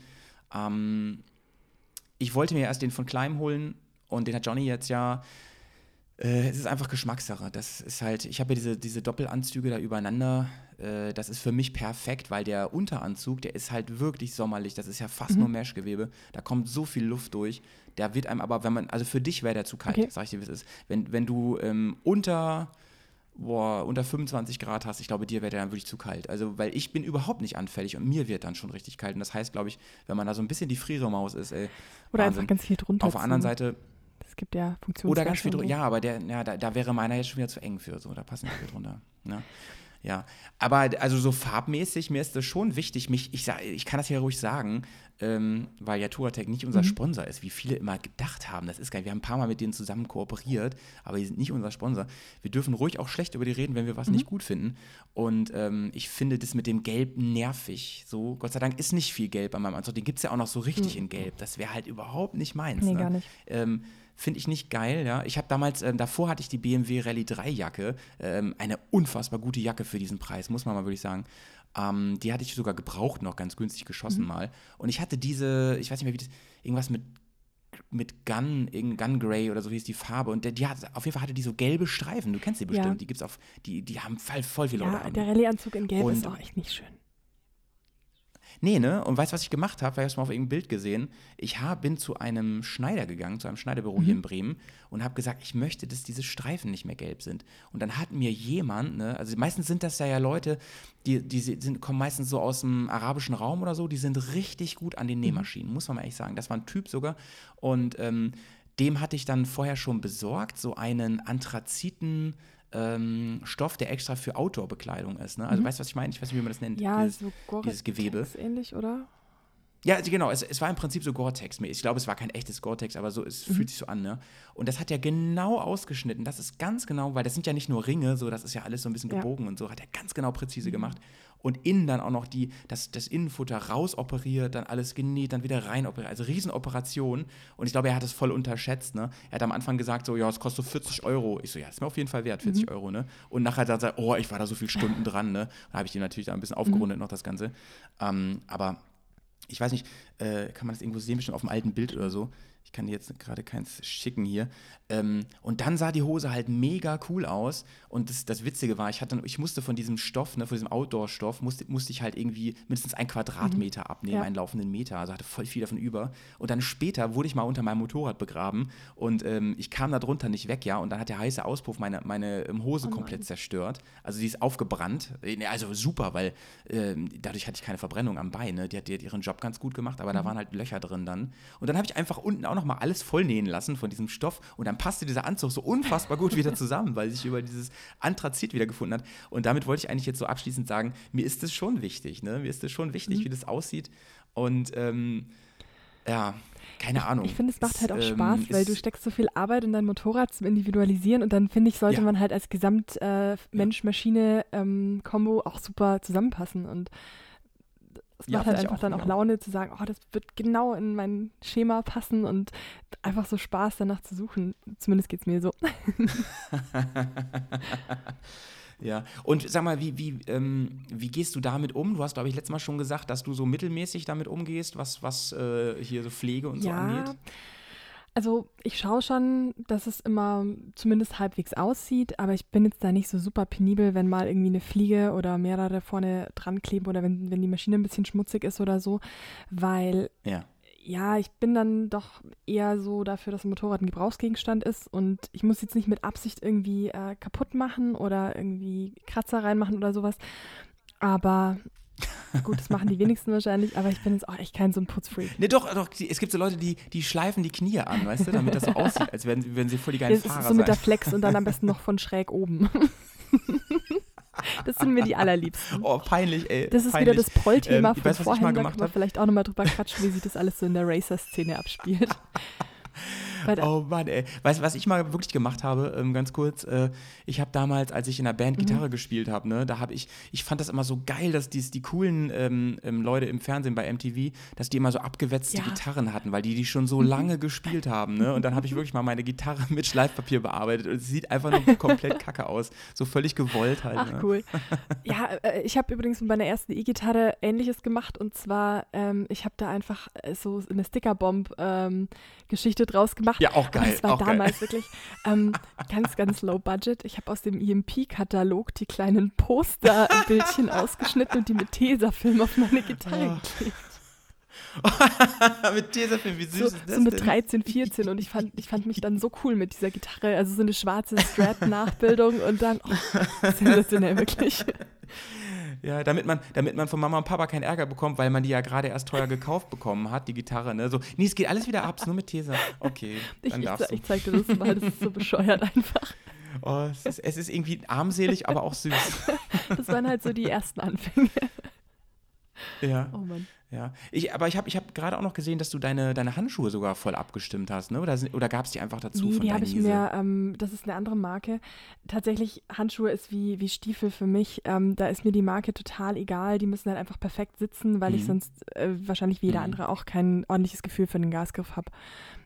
Ähm, ich wollte mir erst den von Kleim holen und den hat Johnny jetzt ja. Äh, es ist einfach Geschmackssache. Das ist halt, ich habe ja diese, diese Doppelanzüge da übereinander. Äh, das ist für mich perfekt, weil der Unteranzug, der ist halt wirklich sommerlich. Das ist ja fast Mhm. nur Meshgewebe. Da kommt so viel Luft durch. Da wird einem aber, wenn man, also für dich wäre der zu kalt, Okay. sag ich dir, wie es ist. Wenn, wenn du ähm, unter, boah, unter 25 Grad hast, ich glaube, dir wäre der dann wirklich zu kalt. Also, weil ich bin überhaupt nicht anfällig und mir wird dann schon richtig kalt. Und das heißt, glaube ich, wenn man da so ein bisschen die Frieremaus ist, ey, Oder Wahnsinn. einfach ganz viel drunter. auf der anderen. Seite, Es gibt ja Funktionswerte. oder ganz viel drunter. Ja, aber der, ja, da, da wäre meiner jetzt schon wieder zu eng für. So, da passen nicht viel drunter. Ne? Ja, aber also so farbmäßig, mir ist das schon wichtig. Mich, ich, ich kann das ja ruhig sagen, ähm, weil ja Touratec nicht unser Mhm. Sponsor ist, wie viele immer gedacht haben. Das ist geil. Wir haben ein paar Mal mit denen zusammen kooperiert, aber die sind nicht unser Sponsor. Wir dürfen ruhig auch schlecht über die reden, wenn wir was Mhm. nicht gut finden. Und ähm, ich finde das mit dem Gelb nervig. So, Gott sei Dank ist nicht viel Gelb an meinem Anzug. Den gibt es ja auch noch so richtig in Gelb. Das wäre halt überhaupt nicht meins. Mhm. Nee, ne? gar nicht. Ähm, Finde ich nicht geil, ja. Ich habe damals, ähm, davor hatte ich die BMW Rallye 3 Jacke, ähm, eine unfassbar gute Jacke für diesen Preis, muss man mal wirklich sagen. Ähm, die hatte ich sogar gebraucht noch, ganz günstig geschossen Mhm. mal. Und ich hatte diese, ich weiß nicht mehr, wie das, irgendwas mit, mit Gun, Gun Grey oder so hieß die Farbe. Und der, die hat, auf jeden Fall hatte die so gelbe Streifen. Du kennst die bestimmt. Ja. Die gibt's auf, die, die haben voll, voll viele Leute. Ja, der. Rallye-Anzug in Gelb Und- ist auch echt nicht schön. Nee, ne? Und weißt du, was ich gemacht habe? Weil ich mal auf irgendeinem Bild gesehen. Ich hab, bin zu einem Schneider gegangen, zu einem Schneiderbüro hier in Bremen und habe gesagt, ich möchte, dass diese Streifen nicht mehr gelb sind. Und dann hat mir jemand, ne, also meistens sind das ja, ja Leute, die, die sind, kommen meistens so aus dem arabischen Raum oder so, die sind richtig gut an den Nähmaschinen, muss man mal ehrlich sagen. Das war ein Typ sogar. Und ähm, dem hatte ich dann vorher schon besorgt, so einen Anthraziten ähm, Stoff, der extra für Outdoor-Bekleidung ist. Ne? Also weißt du, was ich meine? Ich weiß nicht, wie man das nennt. Mhm. Ja, dieses, so dieses Gewebe. Ähnlich, oder? Ja, also genau, es, es war im Prinzip so Gore-Tex. Ich glaube, es war kein echtes Gore-Tex, aber so, es Mhm. fühlt sich so an, ne? Und das hat er genau ausgeschnitten. Das ist ganz genau, weil das sind ja nicht nur Ringe, so, das ist ja alles so ein bisschen Ja. Mhm. gebogen und so, hat er ganz genau präzise gemacht. Und innen dann auch noch die, das, das Innenfutter rausoperiert, dann alles genäht, dann wieder rein operiert. Also Riesenoperation. Und ich glaube, er hat es voll unterschätzt, ne? Er hat am Anfang gesagt, so, ja, es kostet so 40 Euro. Ich so, ja, ist mir auf jeden Fall wert, 40 Euro, ne? Und nachher dann sagt er, oh, ich war da so viele Stunden dran, ne? Da habe ich ihm natürlich da ein bisschen aufgerundet noch das Ganze. Ähm, aber ich weiß nicht, äh, kann man das irgendwo sehen, bestimmt auf dem alten Bild oder so. Ich kann dir jetzt gerade keins schicken hier. Ähm, und dann sah die Hose halt mega cool aus. Und das, das Witzige war, ich, hatte, ich musste von diesem Stoff, ne, von diesem Outdoor-Stoff, musste, musste ich halt irgendwie mindestens einen Quadratmeter abnehmen, Ja. einen laufenden Meter. Also hatte voll viel davon über. Und dann später wurde ich mal unter meinem Motorrad begraben und ähm, ich kam da drunter nicht weg, ja. Und dann hat der heiße Auspuff meine, meine ähm, Hose komplett zerstört. Also die ist aufgebrannt. Äh, ne, Also super, weil ähm, dadurch hatte ich keine Verbrennung am Bein. Ne? Die, hat, die hat ihren Job ganz gut gemacht, aber da waren halt Löcher drin dann. Und dann habe ich einfach unten auch noch mal alles vollnähen lassen von diesem Stoff. Und dann passte dieser Anzug so unfassbar gut wieder zusammen, weil sich über dieses Anthrazit wieder gefunden hat. Und damit wollte ich eigentlich jetzt so abschließend sagen, mir ist es schon wichtig. Ne? Mir ist es schon wichtig, wie das aussieht. Und ähm, ja, keine Ahnung. Ich finde, es macht halt auch ähm, Spaß, weil du steckst so viel Arbeit in dein Motorrad zum Individualisieren und dann finde ich, sollte Ja. man halt als Gesamt äh, Mensch-Maschine-Kombo auch super zusammenpassen und es Ja, macht halt einfach auch, dann auch. Laune zu sagen, oh, das wird genau in mein Schema passen und einfach so Spaß danach zu suchen. Zumindest geht es mir so. Ja, und sag mal, wie, wie, ähm, wie gehst du damit um? Du hast, glaube ich, letztes Mal schon gesagt, dass du so mittelmäßig damit umgehst, was, was äh, hier so Pflege und so angeht. Also ich schaue schon, dass es immer zumindest halbwegs aussieht, aber ich bin jetzt da nicht so super penibel, wenn mal irgendwie eine Fliege oder mehrere vorne dran kleben oder wenn, wenn die Maschine ein bisschen schmutzig ist oder so, weil Ja. ja, ich bin dann doch eher so dafür, dass ein Motorrad ein Gebrauchsgegenstand ist und ich muss jetzt nicht mit Absicht irgendwie äh, kaputt machen oder irgendwie Kratzer reinmachen oder sowas. Aber gut, das machen die wenigsten wahrscheinlich, aber ich bin jetzt auch echt kein so ein Putzfreak. Ne, doch, doch, es gibt so Leute, die, die schleifen die Knie an, weißt du, damit das so aussieht, als wären, würden sie voll die geilen Das Fahrer ist so mit der sein. Flex und dann am besten noch von schräg oben. das sind mir die allerliebsten. Oh, peinlich, ey. Das ist peinlich. wieder das Proll-Thema Ähm, von vorhin. Da können wir vielleicht auch nochmal drüber quatschen, wie sich das alles so in der Racer-Szene abspielt. Oh Mann, ey. Weißt du, was ich mal wirklich gemacht habe, ähm, ganz kurz? Äh, ich habe damals, als ich in der Mhm. Band Gitarre gespielt habe, ne, da habe ich, ich fand das immer so geil, dass dies, die coolen ähm, ähm, Leute im Fernsehen bei MTV, dass die immer so abgewetzte Ja. Gitarren hatten, weil die die schon so Mhm. lange gespielt haben, ne? Und dann habe ich wirklich mal meine Gitarre mit Schleifpapier bearbeitet und es sieht einfach nur komplett kacke aus. So völlig gewollt halt. Ach ne? cool. Ja, äh, ich habe übrigens mit meiner ersten E-Gitarre ähnliches gemacht und zwar, ähm, ich habe da einfach äh, so eine Stickerbomb-Geschichte draus gemacht. Ja, auch geil. Und das war damals geil. wirklich ähm, ganz, ganz low budget. Ich habe aus dem EMP-Katalog die kleinen Posterbildchen ausgeschnitten und die mit Tesafilm auf meine Gitarre Oh, geklebt. mit Tesafilm, wie süß So, ist das so mit denn? 13, 14 und ich fand, ich fand mich dann so cool mit dieser Gitarre. Also so eine schwarze Strat-Nachbildung und dann, oh, sensationell wirklich. Ja, damit man, damit man von Mama und Papa keinen Ärger bekommt, weil man die ja gerade erst teuer gekauft bekommen hat, die Gitarre, ne? So, nee, es geht alles wieder ab, nur mit Tesa. Okay, Ich, dann ich, darfst ich du. zeig dir das mal, das ist so bescheuert einfach. Oh, es, ist, es ist irgendwie armselig, aber auch süß. Das waren halt so die ersten Anfänge. Ja, Oh Mann. Ja. Ich, aber ich habe ich hab gerade auch noch gesehen, dass du deine, deine Handschuhe sogar voll abgestimmt hast, ne? Oder, sind- oder gab es die einfach dazu Nee, von die habe ich mir, ähm, das ist eine andere Marke. Tatsächlich, Handschuhe ist wie, wie Stiefel für mich. Ähm, da ist mir die Marke total egal. Die müssen halt einfach perfekt sitzen, weil ich Mhm. sonst äh, wahrscheinlich wie jeder Mhm. andere auch kein ordentliches Gefühl für den Gasgriff habe.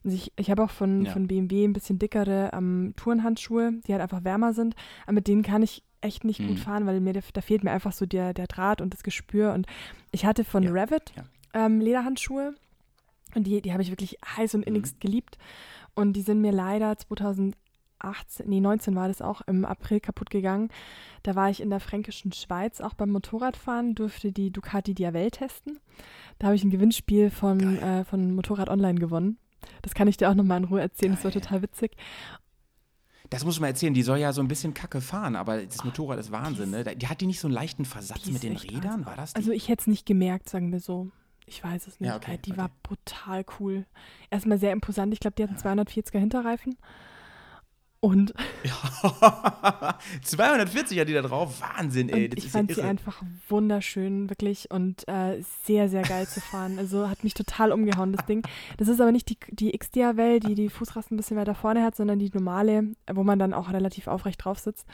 Also ich ich habe auch von, Ja. von BMW ein bisschen dickere ähm, Tourenhandschuhe, die halt einfach wärmer sind. Aber mit denen kann ich echt nicht Mhm. gut fahren, weil mir da fehlt mir einfach so der, der Draht und das Gespür. Und ich hatte von Ja, Revit ja. ähm, Lederhandschuhe und die, die habe ich wirklich heiß und Mhm. innigst geliebt. Und die sind mir leider 2018, nee, 19 war das auch, im April kaputt gegangen. Da war ich in der fränkischen Schweiz, auch beim Motorradfahren, durfte die Ducati Diavel testen. Da habe ich ein Gewinnspiel von, äh, von Motorrad Online gewonnen. Das kann ich dir auch nochmal in Ruhe erzählen, das war total witzig. Das muss man erzählen, die soll ja so ein bisschen kacke fahren, aber das Motorrad ist Wahnsinn, die ne? Die hat die nicht so einen leichten Versatz mit den Rädern? War das die? Also ich hätte es nicht gemerkt, sagen wir so. Ich weiß es nicht. Ja, okay, die okay. war brutal cool. Erstmal sehr imposant. Ich glaube, die hatten 240er Hinterreifen. Und, Ja. 240 hat die da drauf. Wahnsinn, ey. ich ist ja fand sie einfach wunderschön, wirklich, und äh, sehr, sehr geil zu fahren. Also hat mich total umgehauen, das Ding. Das ist aber nicht die, die XDR-Well, die die Fußrasten ein bisschen weiter vorne hat, sondern die normale, wo man dann auch relativ aufrecht drauf sitzt.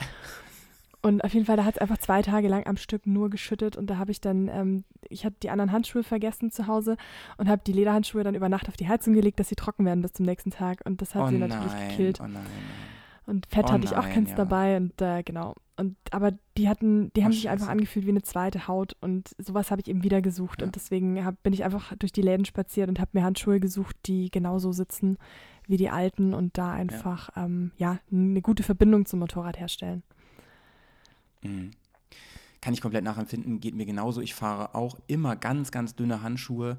Und auf jeden Fall, da hat es einfach zwei Tage lang am Stück nur geschüttet und da habe ich dann, ähm, ich hatte die anderen Handschuhe vergessen zu Hause und habe die Lederhandschuhe dann über Nacht auf die Heizung gelegt, dass sie trocken werden bis zum nächsten Tag und das hat oh sie nein, natürlich gekillt. Oh nein. Und Fett Oh hatte ich auch keins ja. dabei und äh, genau. Und aber die hatten, die haben sich einfach angefühlt wie eine zweite Haut und sowas habe ich eben wieder gesucht Ja. und deswegen hab, bin ich einfach durch die Läden spaziert und habe mir Handschuhe gesucht, die genauso sitzen wie die alten und da einfach ähm, ja eine gute Verbindung zum Motorrad herstellen. Mhm. Kann ich komplett nachempfinden, geht mir genauso. Ich fahre auch immer ganz, ganz dünne Handschuhe.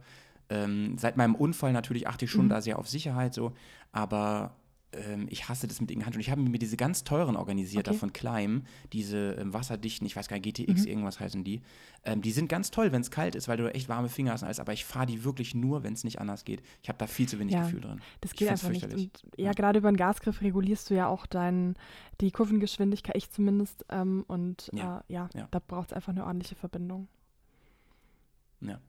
Ähm, seit meinem Unfall natürlich achte ich schon Mhm. da sehr auf Sicherheit so, aber ähm, ich hasse das mit den Handschuhen. Ich habe mir diese ganz teuren organisiert, da Okay. von Kleim, diese ähm, wasserdichten, ich weiß gar nicht, GTX, Mhm. irgendwas heißen die. Ähm, die sind ganz toll, wenn es kalt ist, weil du echt warme Finger hast und alles, aber ich fahre die wirklich nur, wenn es nicht anders geht. Ich habe da viel zu wenig Ja. Gefühl drin. Das geht einfach nicht. Und ja, Ja. gerade über den Gasgriff regulierst du ja auch dein, die Kurvengeschwindigkeit, ich zumindest. Ähm, und. Äh, ja, Ja. da braucht es einfach eine ordentliche Verbindung. Ja.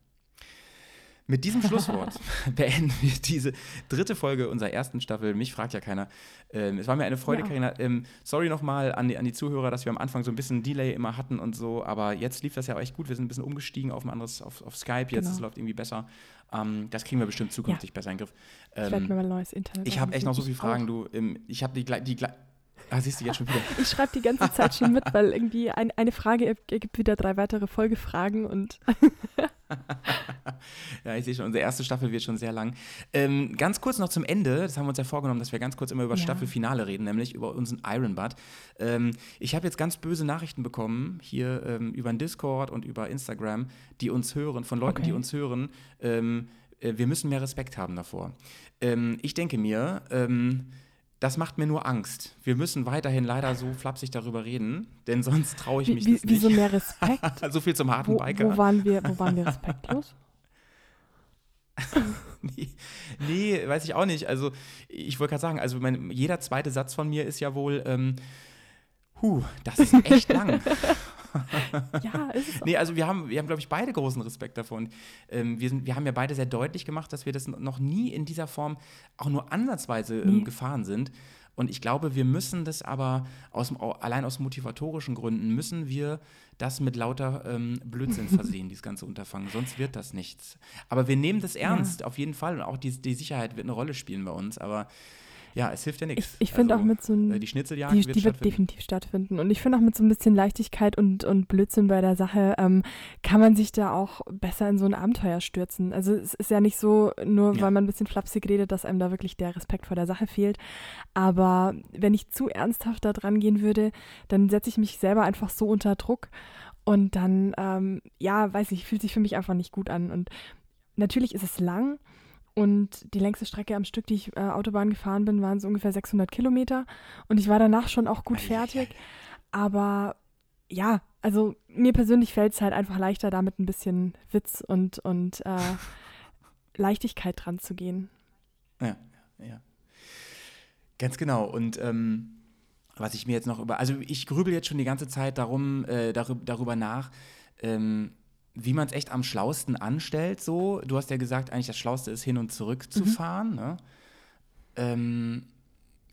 Mit diesem Schlusswort beenden wir diese dritte Folge unserer ersten Staffel. Mich fragt ja keiner. Ähm, es war mir eine Freude, Ja. Karina. Ähm, sorry nochmal an die, an die Zuhörer, dass wir am Anfang so ein bisschen Delay immer hatten und so, aber jetzt lief das ja echt gut. Wir sind ein bisschen umgestiegen auf ein anderes, auf, auf Skype. Jetzt Genau. es läuft irgendwie besser. Ähm, das kriegen wir bestimmt zukünftig besser in den Griff. ich werde mir mal neues Internet ich habe echt noch so viele. Fragen, du. Ähm, ich habe die, die, gleich- Ah, siehst du jetzt schon wieder. Ich, schreibe die ganze Zeit schon mit, weil irgendwie ein, eine Frage erg- ergibt wieder drei weitere Folgefragen und Ja, ich sehe schon, unsere erste Staffel wird schon sehr lang. Ähm, ganz kurz noch zum Ende, das haben wir uns ja vorgenommen, dass wir ganz kurz immer über Ja. Staffelfinale reden, nämlich über unseren Ironbud. Ähm, ich habe jetzt ganz böse Nachrichten bekommen, hier ähm, über den Discord und über Instagram, die uns hören, von Leuten, die Okay. uns hören. Ähm, äh, wir müssen mehr Respekt haben davor. Ähm, ich denke mir, ähm, das macht mir nur Angst. Wir müssen weiterhin leider so flapsig darüber reden, denn sonst traue ich wie, mich wie, wieso nicht. mehr Respekt? so viel zum harten Wo, Biker. wo, waren wir, wo waren wir respektlos? Nee, nee, weiß ich auch nicht. Also, ich wollte gerade sagen, also mein, jeder zweite Satz von mir ist ja wohl, ähm, huh, das ist echt lang. Ja, ist es auch. Nee, also wir haben, wir haben, glaube ich, beide großen Respekt davon. Ähm, wir, sind, wir haben ja beide sehr deutlich gemacht, dass wir das noch nie in dieser Form auch nur ansatzweise ähm, Nee. gefahren sind. Und ich glaube, wir müssen das aber aus, allein aus motivatorischen Gründen müssen wir das mit lauter ähm, Blödsinn versehen, dieses ganze Unterfangen. Sonst wird das nichts. Aber wir nehmen das ernst, auf jeden Fall. Und auch die, die Sicherheit wird eine Rolle spielen bei uns. Aber ja, es hilft ja Ich, nichts. ich finde Also, auch mit so einem. äh, Die Schnitzeljagd Die, wird die wird definitiv stattfinden. Und ich finde auch mit so ein bisschen Leichtigkeit und, und Blödsinn bei der Sache ähm, kann man sich da auch besser in so ein Abenteuer stürzen. Also es ist ja nicht so, nur Ja. weil man ein bisschen flapsig redet, dass einem da wirklich der Respekt vor der Sache fehlt. Aber wenn ich zu ernsthaft da dran gehen würde, dann setze ich mich selber einfach so unter Druck. Und dann, ähm, ja, weiß ich, fühlt sich für mich einfach nicht gut an. Und natürlich ist es lang. Und die längste Strecke am Stück, die ich äh, Autobahn gefahren bin, waren so ungefähr 600 Kilometer. Und ich war danach schon auch gut fertig. Aber ja, also mir persönlich fällt es halt einfach leichter, da mit ein bisschen Witz und, und äh, Leichtigkeit dran zu gehen. Ja, ja. Ganz genau. Und ähm, was ich mir jetzt noch über, also ich grübel jetzt schon die ganze Zeit darum, äh, darüber, darüber nach, ähm, wie man es echt am schlausten anstellt. So, du hast ja gesagt, eigentlich das Schlauste ist hin und zurück zu Mhm. fahren. Ne? Ähm,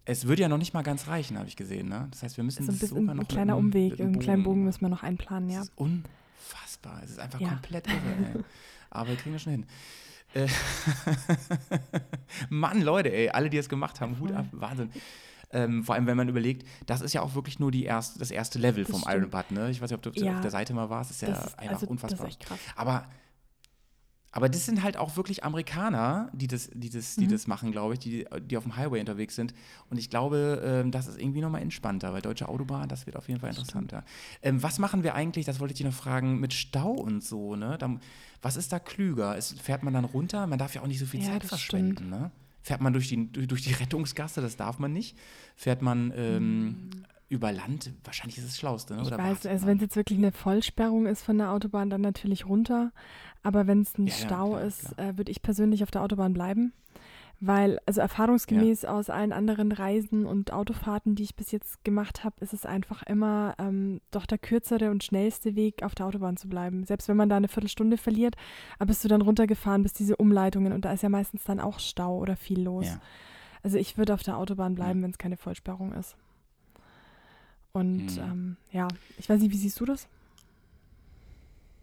es würde ja noch nicht mal ganz reichen, habe ich gesehen. Ne? Das heißt, wir müssen So ein bisschen sogar ein noch kleiner mit einem- Umweg, einen kleinen Bogen müssen wir noch einplanen, ja. das ist unfassbar. Es ist einfach Ja. komplett irre, ey. Aber wir kriegen das schon hin. Äh, Mann, Leute, ey, alle, die es gemacht haben, Hut ab, Wahnsinn. Ähm, vor allem, wenn man überlegt, das ist ja auch wirklich nur die erste, das erste Level Das vom stimmt. Iron Butt, ne? Ich weiß nicht, ob du auf der- Ja. auf der Seite mal warst, das ist ja Das einfach also, unfassbar. das ist echt krass. Aber, aber das sind halt auch wirklich Amerikaner, die das, die das, die Mhm. das machen, glaube ich, die, die auf dem Highway unterwegs sind. Und ich glaube, ähm, das ist irgendwie nochmal entspannter, weil deutsche Autobahn, das wird auf jeden Fall interessanter. Ähm, was machen wir eigentlich, das wollte ich dich noch fragen, mit Stau und so, ne? Da, was ist da klüger? Ist, fährt man dann runter? Man darf ja auch nicht so viel Ja, Zeit verschwenden, ne? Fährt man durch die, durch, die Rettungsgasse, das darf man nicht. Fährt man ähm, über Land, wahrscheinlich ist es das Schlauste, ne? Mhm. Ich Oder weiß, also wenn es jetzt wirklich eine Vollsperrung ist von der Autobahn, dann natürlich runter. Aber wenn es ein Ja, ja, Stau klar, ist, äh, würde ich persönlich auf der Autobahn bleiben, Weil, also erfahrungsgemäß aus allen anderen Reisen und Autofahrten, die ich bis jetzt gemacht habe, ist es einfach immer ähm, doch der kürzere und schnellste Weg, auf der Autobahn zu bleiben. Selbst wenn man da eine Viertelstunde verliert, aber bist du dann runtergefahren bis diese Umleitungen und da ist ja meistens dann auch Stau oder viel los. Ja. Also ich würde auf der Autobahn bleiben, wenn es keine Vollsperrung ist. Und Mhm. ähm, ja, ich weiß nicht, wie siehst du das?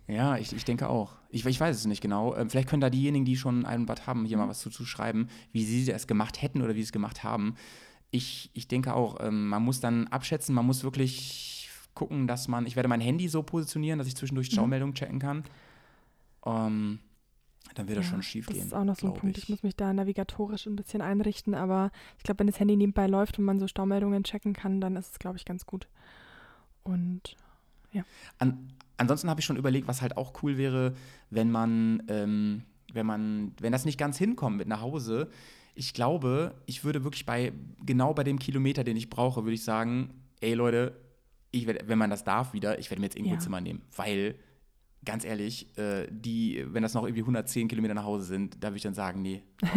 Ja, ich, ich denke auch. Ich, ich weiß es nicht genau. Ähm, vielleicht können da diejenigen, die schon ein Watt haben, hier mal was zu, zu schreiben, wie sie es gemacht hätten oder wie sie es gemacht haben. Ich, ich denke auch, ähm, man muss dann abschätzen, man muss wirklich gucken, dass man, ich werde mein Handy so positionieren, dass ich zwischendurch Staumeldungen checken kann. Ähm, dann wird das Ja, schon schief Das gehen. ist auch noch so ein Punkt. Ich. muss mich da navigatorisch ein bisschen einrichten, aber ich glaube, wenn das Handy nebenbei läuft und man so Staumeldungen checken kann, dann ist es, glaube ich, ganz gut. Und An, ansonsten habe ich schon überlegt, was halt auch cool wäre, wenn man, ähm, wenn man, wenn das nicht ganz hinkommt mit nach Hause. Ich glaube, ich würde wirklich bei, genau bei dem Kilometer, den ich brauche, würde ich sagen, ey Leute, ich werd, wenn man das darf wieder, ich werde mir jetzt irgendwo Ja. ein Zimmer nehmen, weil, ganz ehrlich, äh, die, wenn das noch irgendwie 110 Kilometer nach Hause sind, da würde ich dann sagen, nee,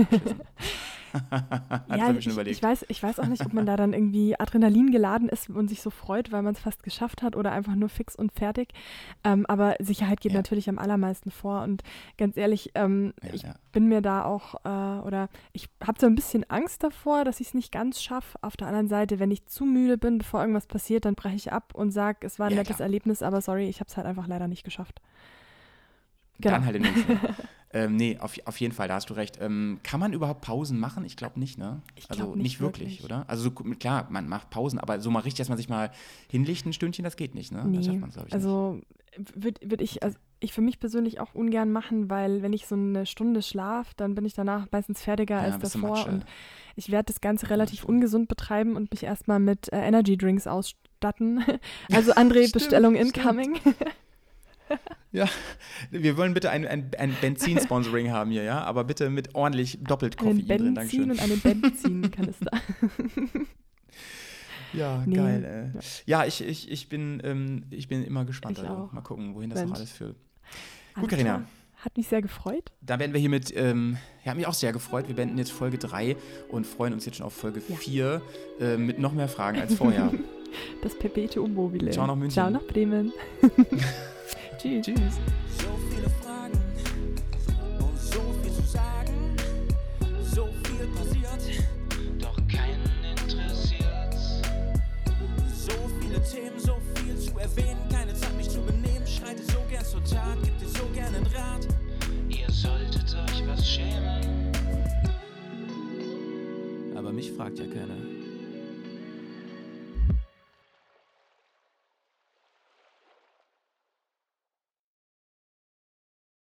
ja, ich, ich, weiß, ich weiß auch nicht, ob man da dann irgendwie Adrenalin geladen ist und sich so freut, weil man es fast geschafft hat oder einfach nur fix und fertig. Ähm, aber Sicherheit geht Ja. natürlich am allermeisten vor. Und ganz ehrlich, ähm, Ja, ich ja. bin mir da auch, äh, oder ich habe so ein bisschen Angst davor, dass ich es nicht ganz schaffe. Auf der anderen Seite, wenn ich zu müde bin, bevor irgendwas passiert, dann breche ich ab und sage, es war ein nettes klar. Erlebnis, aber sorry, ich habe es halt einfach leider nicht geschafft. Genau. Dann halt im nächsten. Ähm, nee, auf, auf jeden Fall, da hast du recht. Ähm, kann man überhaupt Pausen machen? Ich glaube nicht, ne? Ich also nicht, nicht wirklich, wirklich. oder? Also so, klar, man macht Pausen, aber so mal richtig, dass man sich mal hinlegt ein Stündchen, das geht nicht, ne? Das schafft Nee, man, glaube ich, also würde würd ich, also ich für mich persönlich auch ungern machen, weil wenn ich so eine Stunde schlaf, dann bin ich danach meistens fertiger. Ja, als davor und ich werde das Ganze relativ ungesund betreiben und mich erstmal mit äh, Energy Drinks ausstatten. Also André, Stimmt, Bestellung stimmt. incoming. Ja, wir wollen bitte ein, ein, ein Benzin-Sponsoring haben hier, ja? Aber bitte mit ordentlich doppelt einen Koffein drin, Benzin Dankeschön. und einen Benzinkanister. Ja, Nee, geil, ey. Ja, ich, ich, ich, bin, ähm, ich bin immer gespannt. Ich Also. auch. Mal gucken, wohin das noch Mensch. alles führt. Carina. klar. Hat mich sehr gefreut. Da werden wir hiermit, ähm, ja, hat mich auch sehr gefreut. Wir beenden jetzt Folge 3 und freuen uns jetzt schon auf Folge Ja. 4 äh, mit noch mehr Fragen als vorher. Das Perpetuum mobile. Ciao nach München. Ciao nach Bremen. Tschüss. Tschüss. So viele Fragen und so viel zu sagen. So viel passiert, doch keinen interessiert's. so viele Themen, so viel zu erwähnen. Keine Zeit, mich zu benehmen. Schreite so gern zur Tat, gib dir so gern einen Rat. Ihr solltet euch was schämen. Aber mich fragt ja keiner.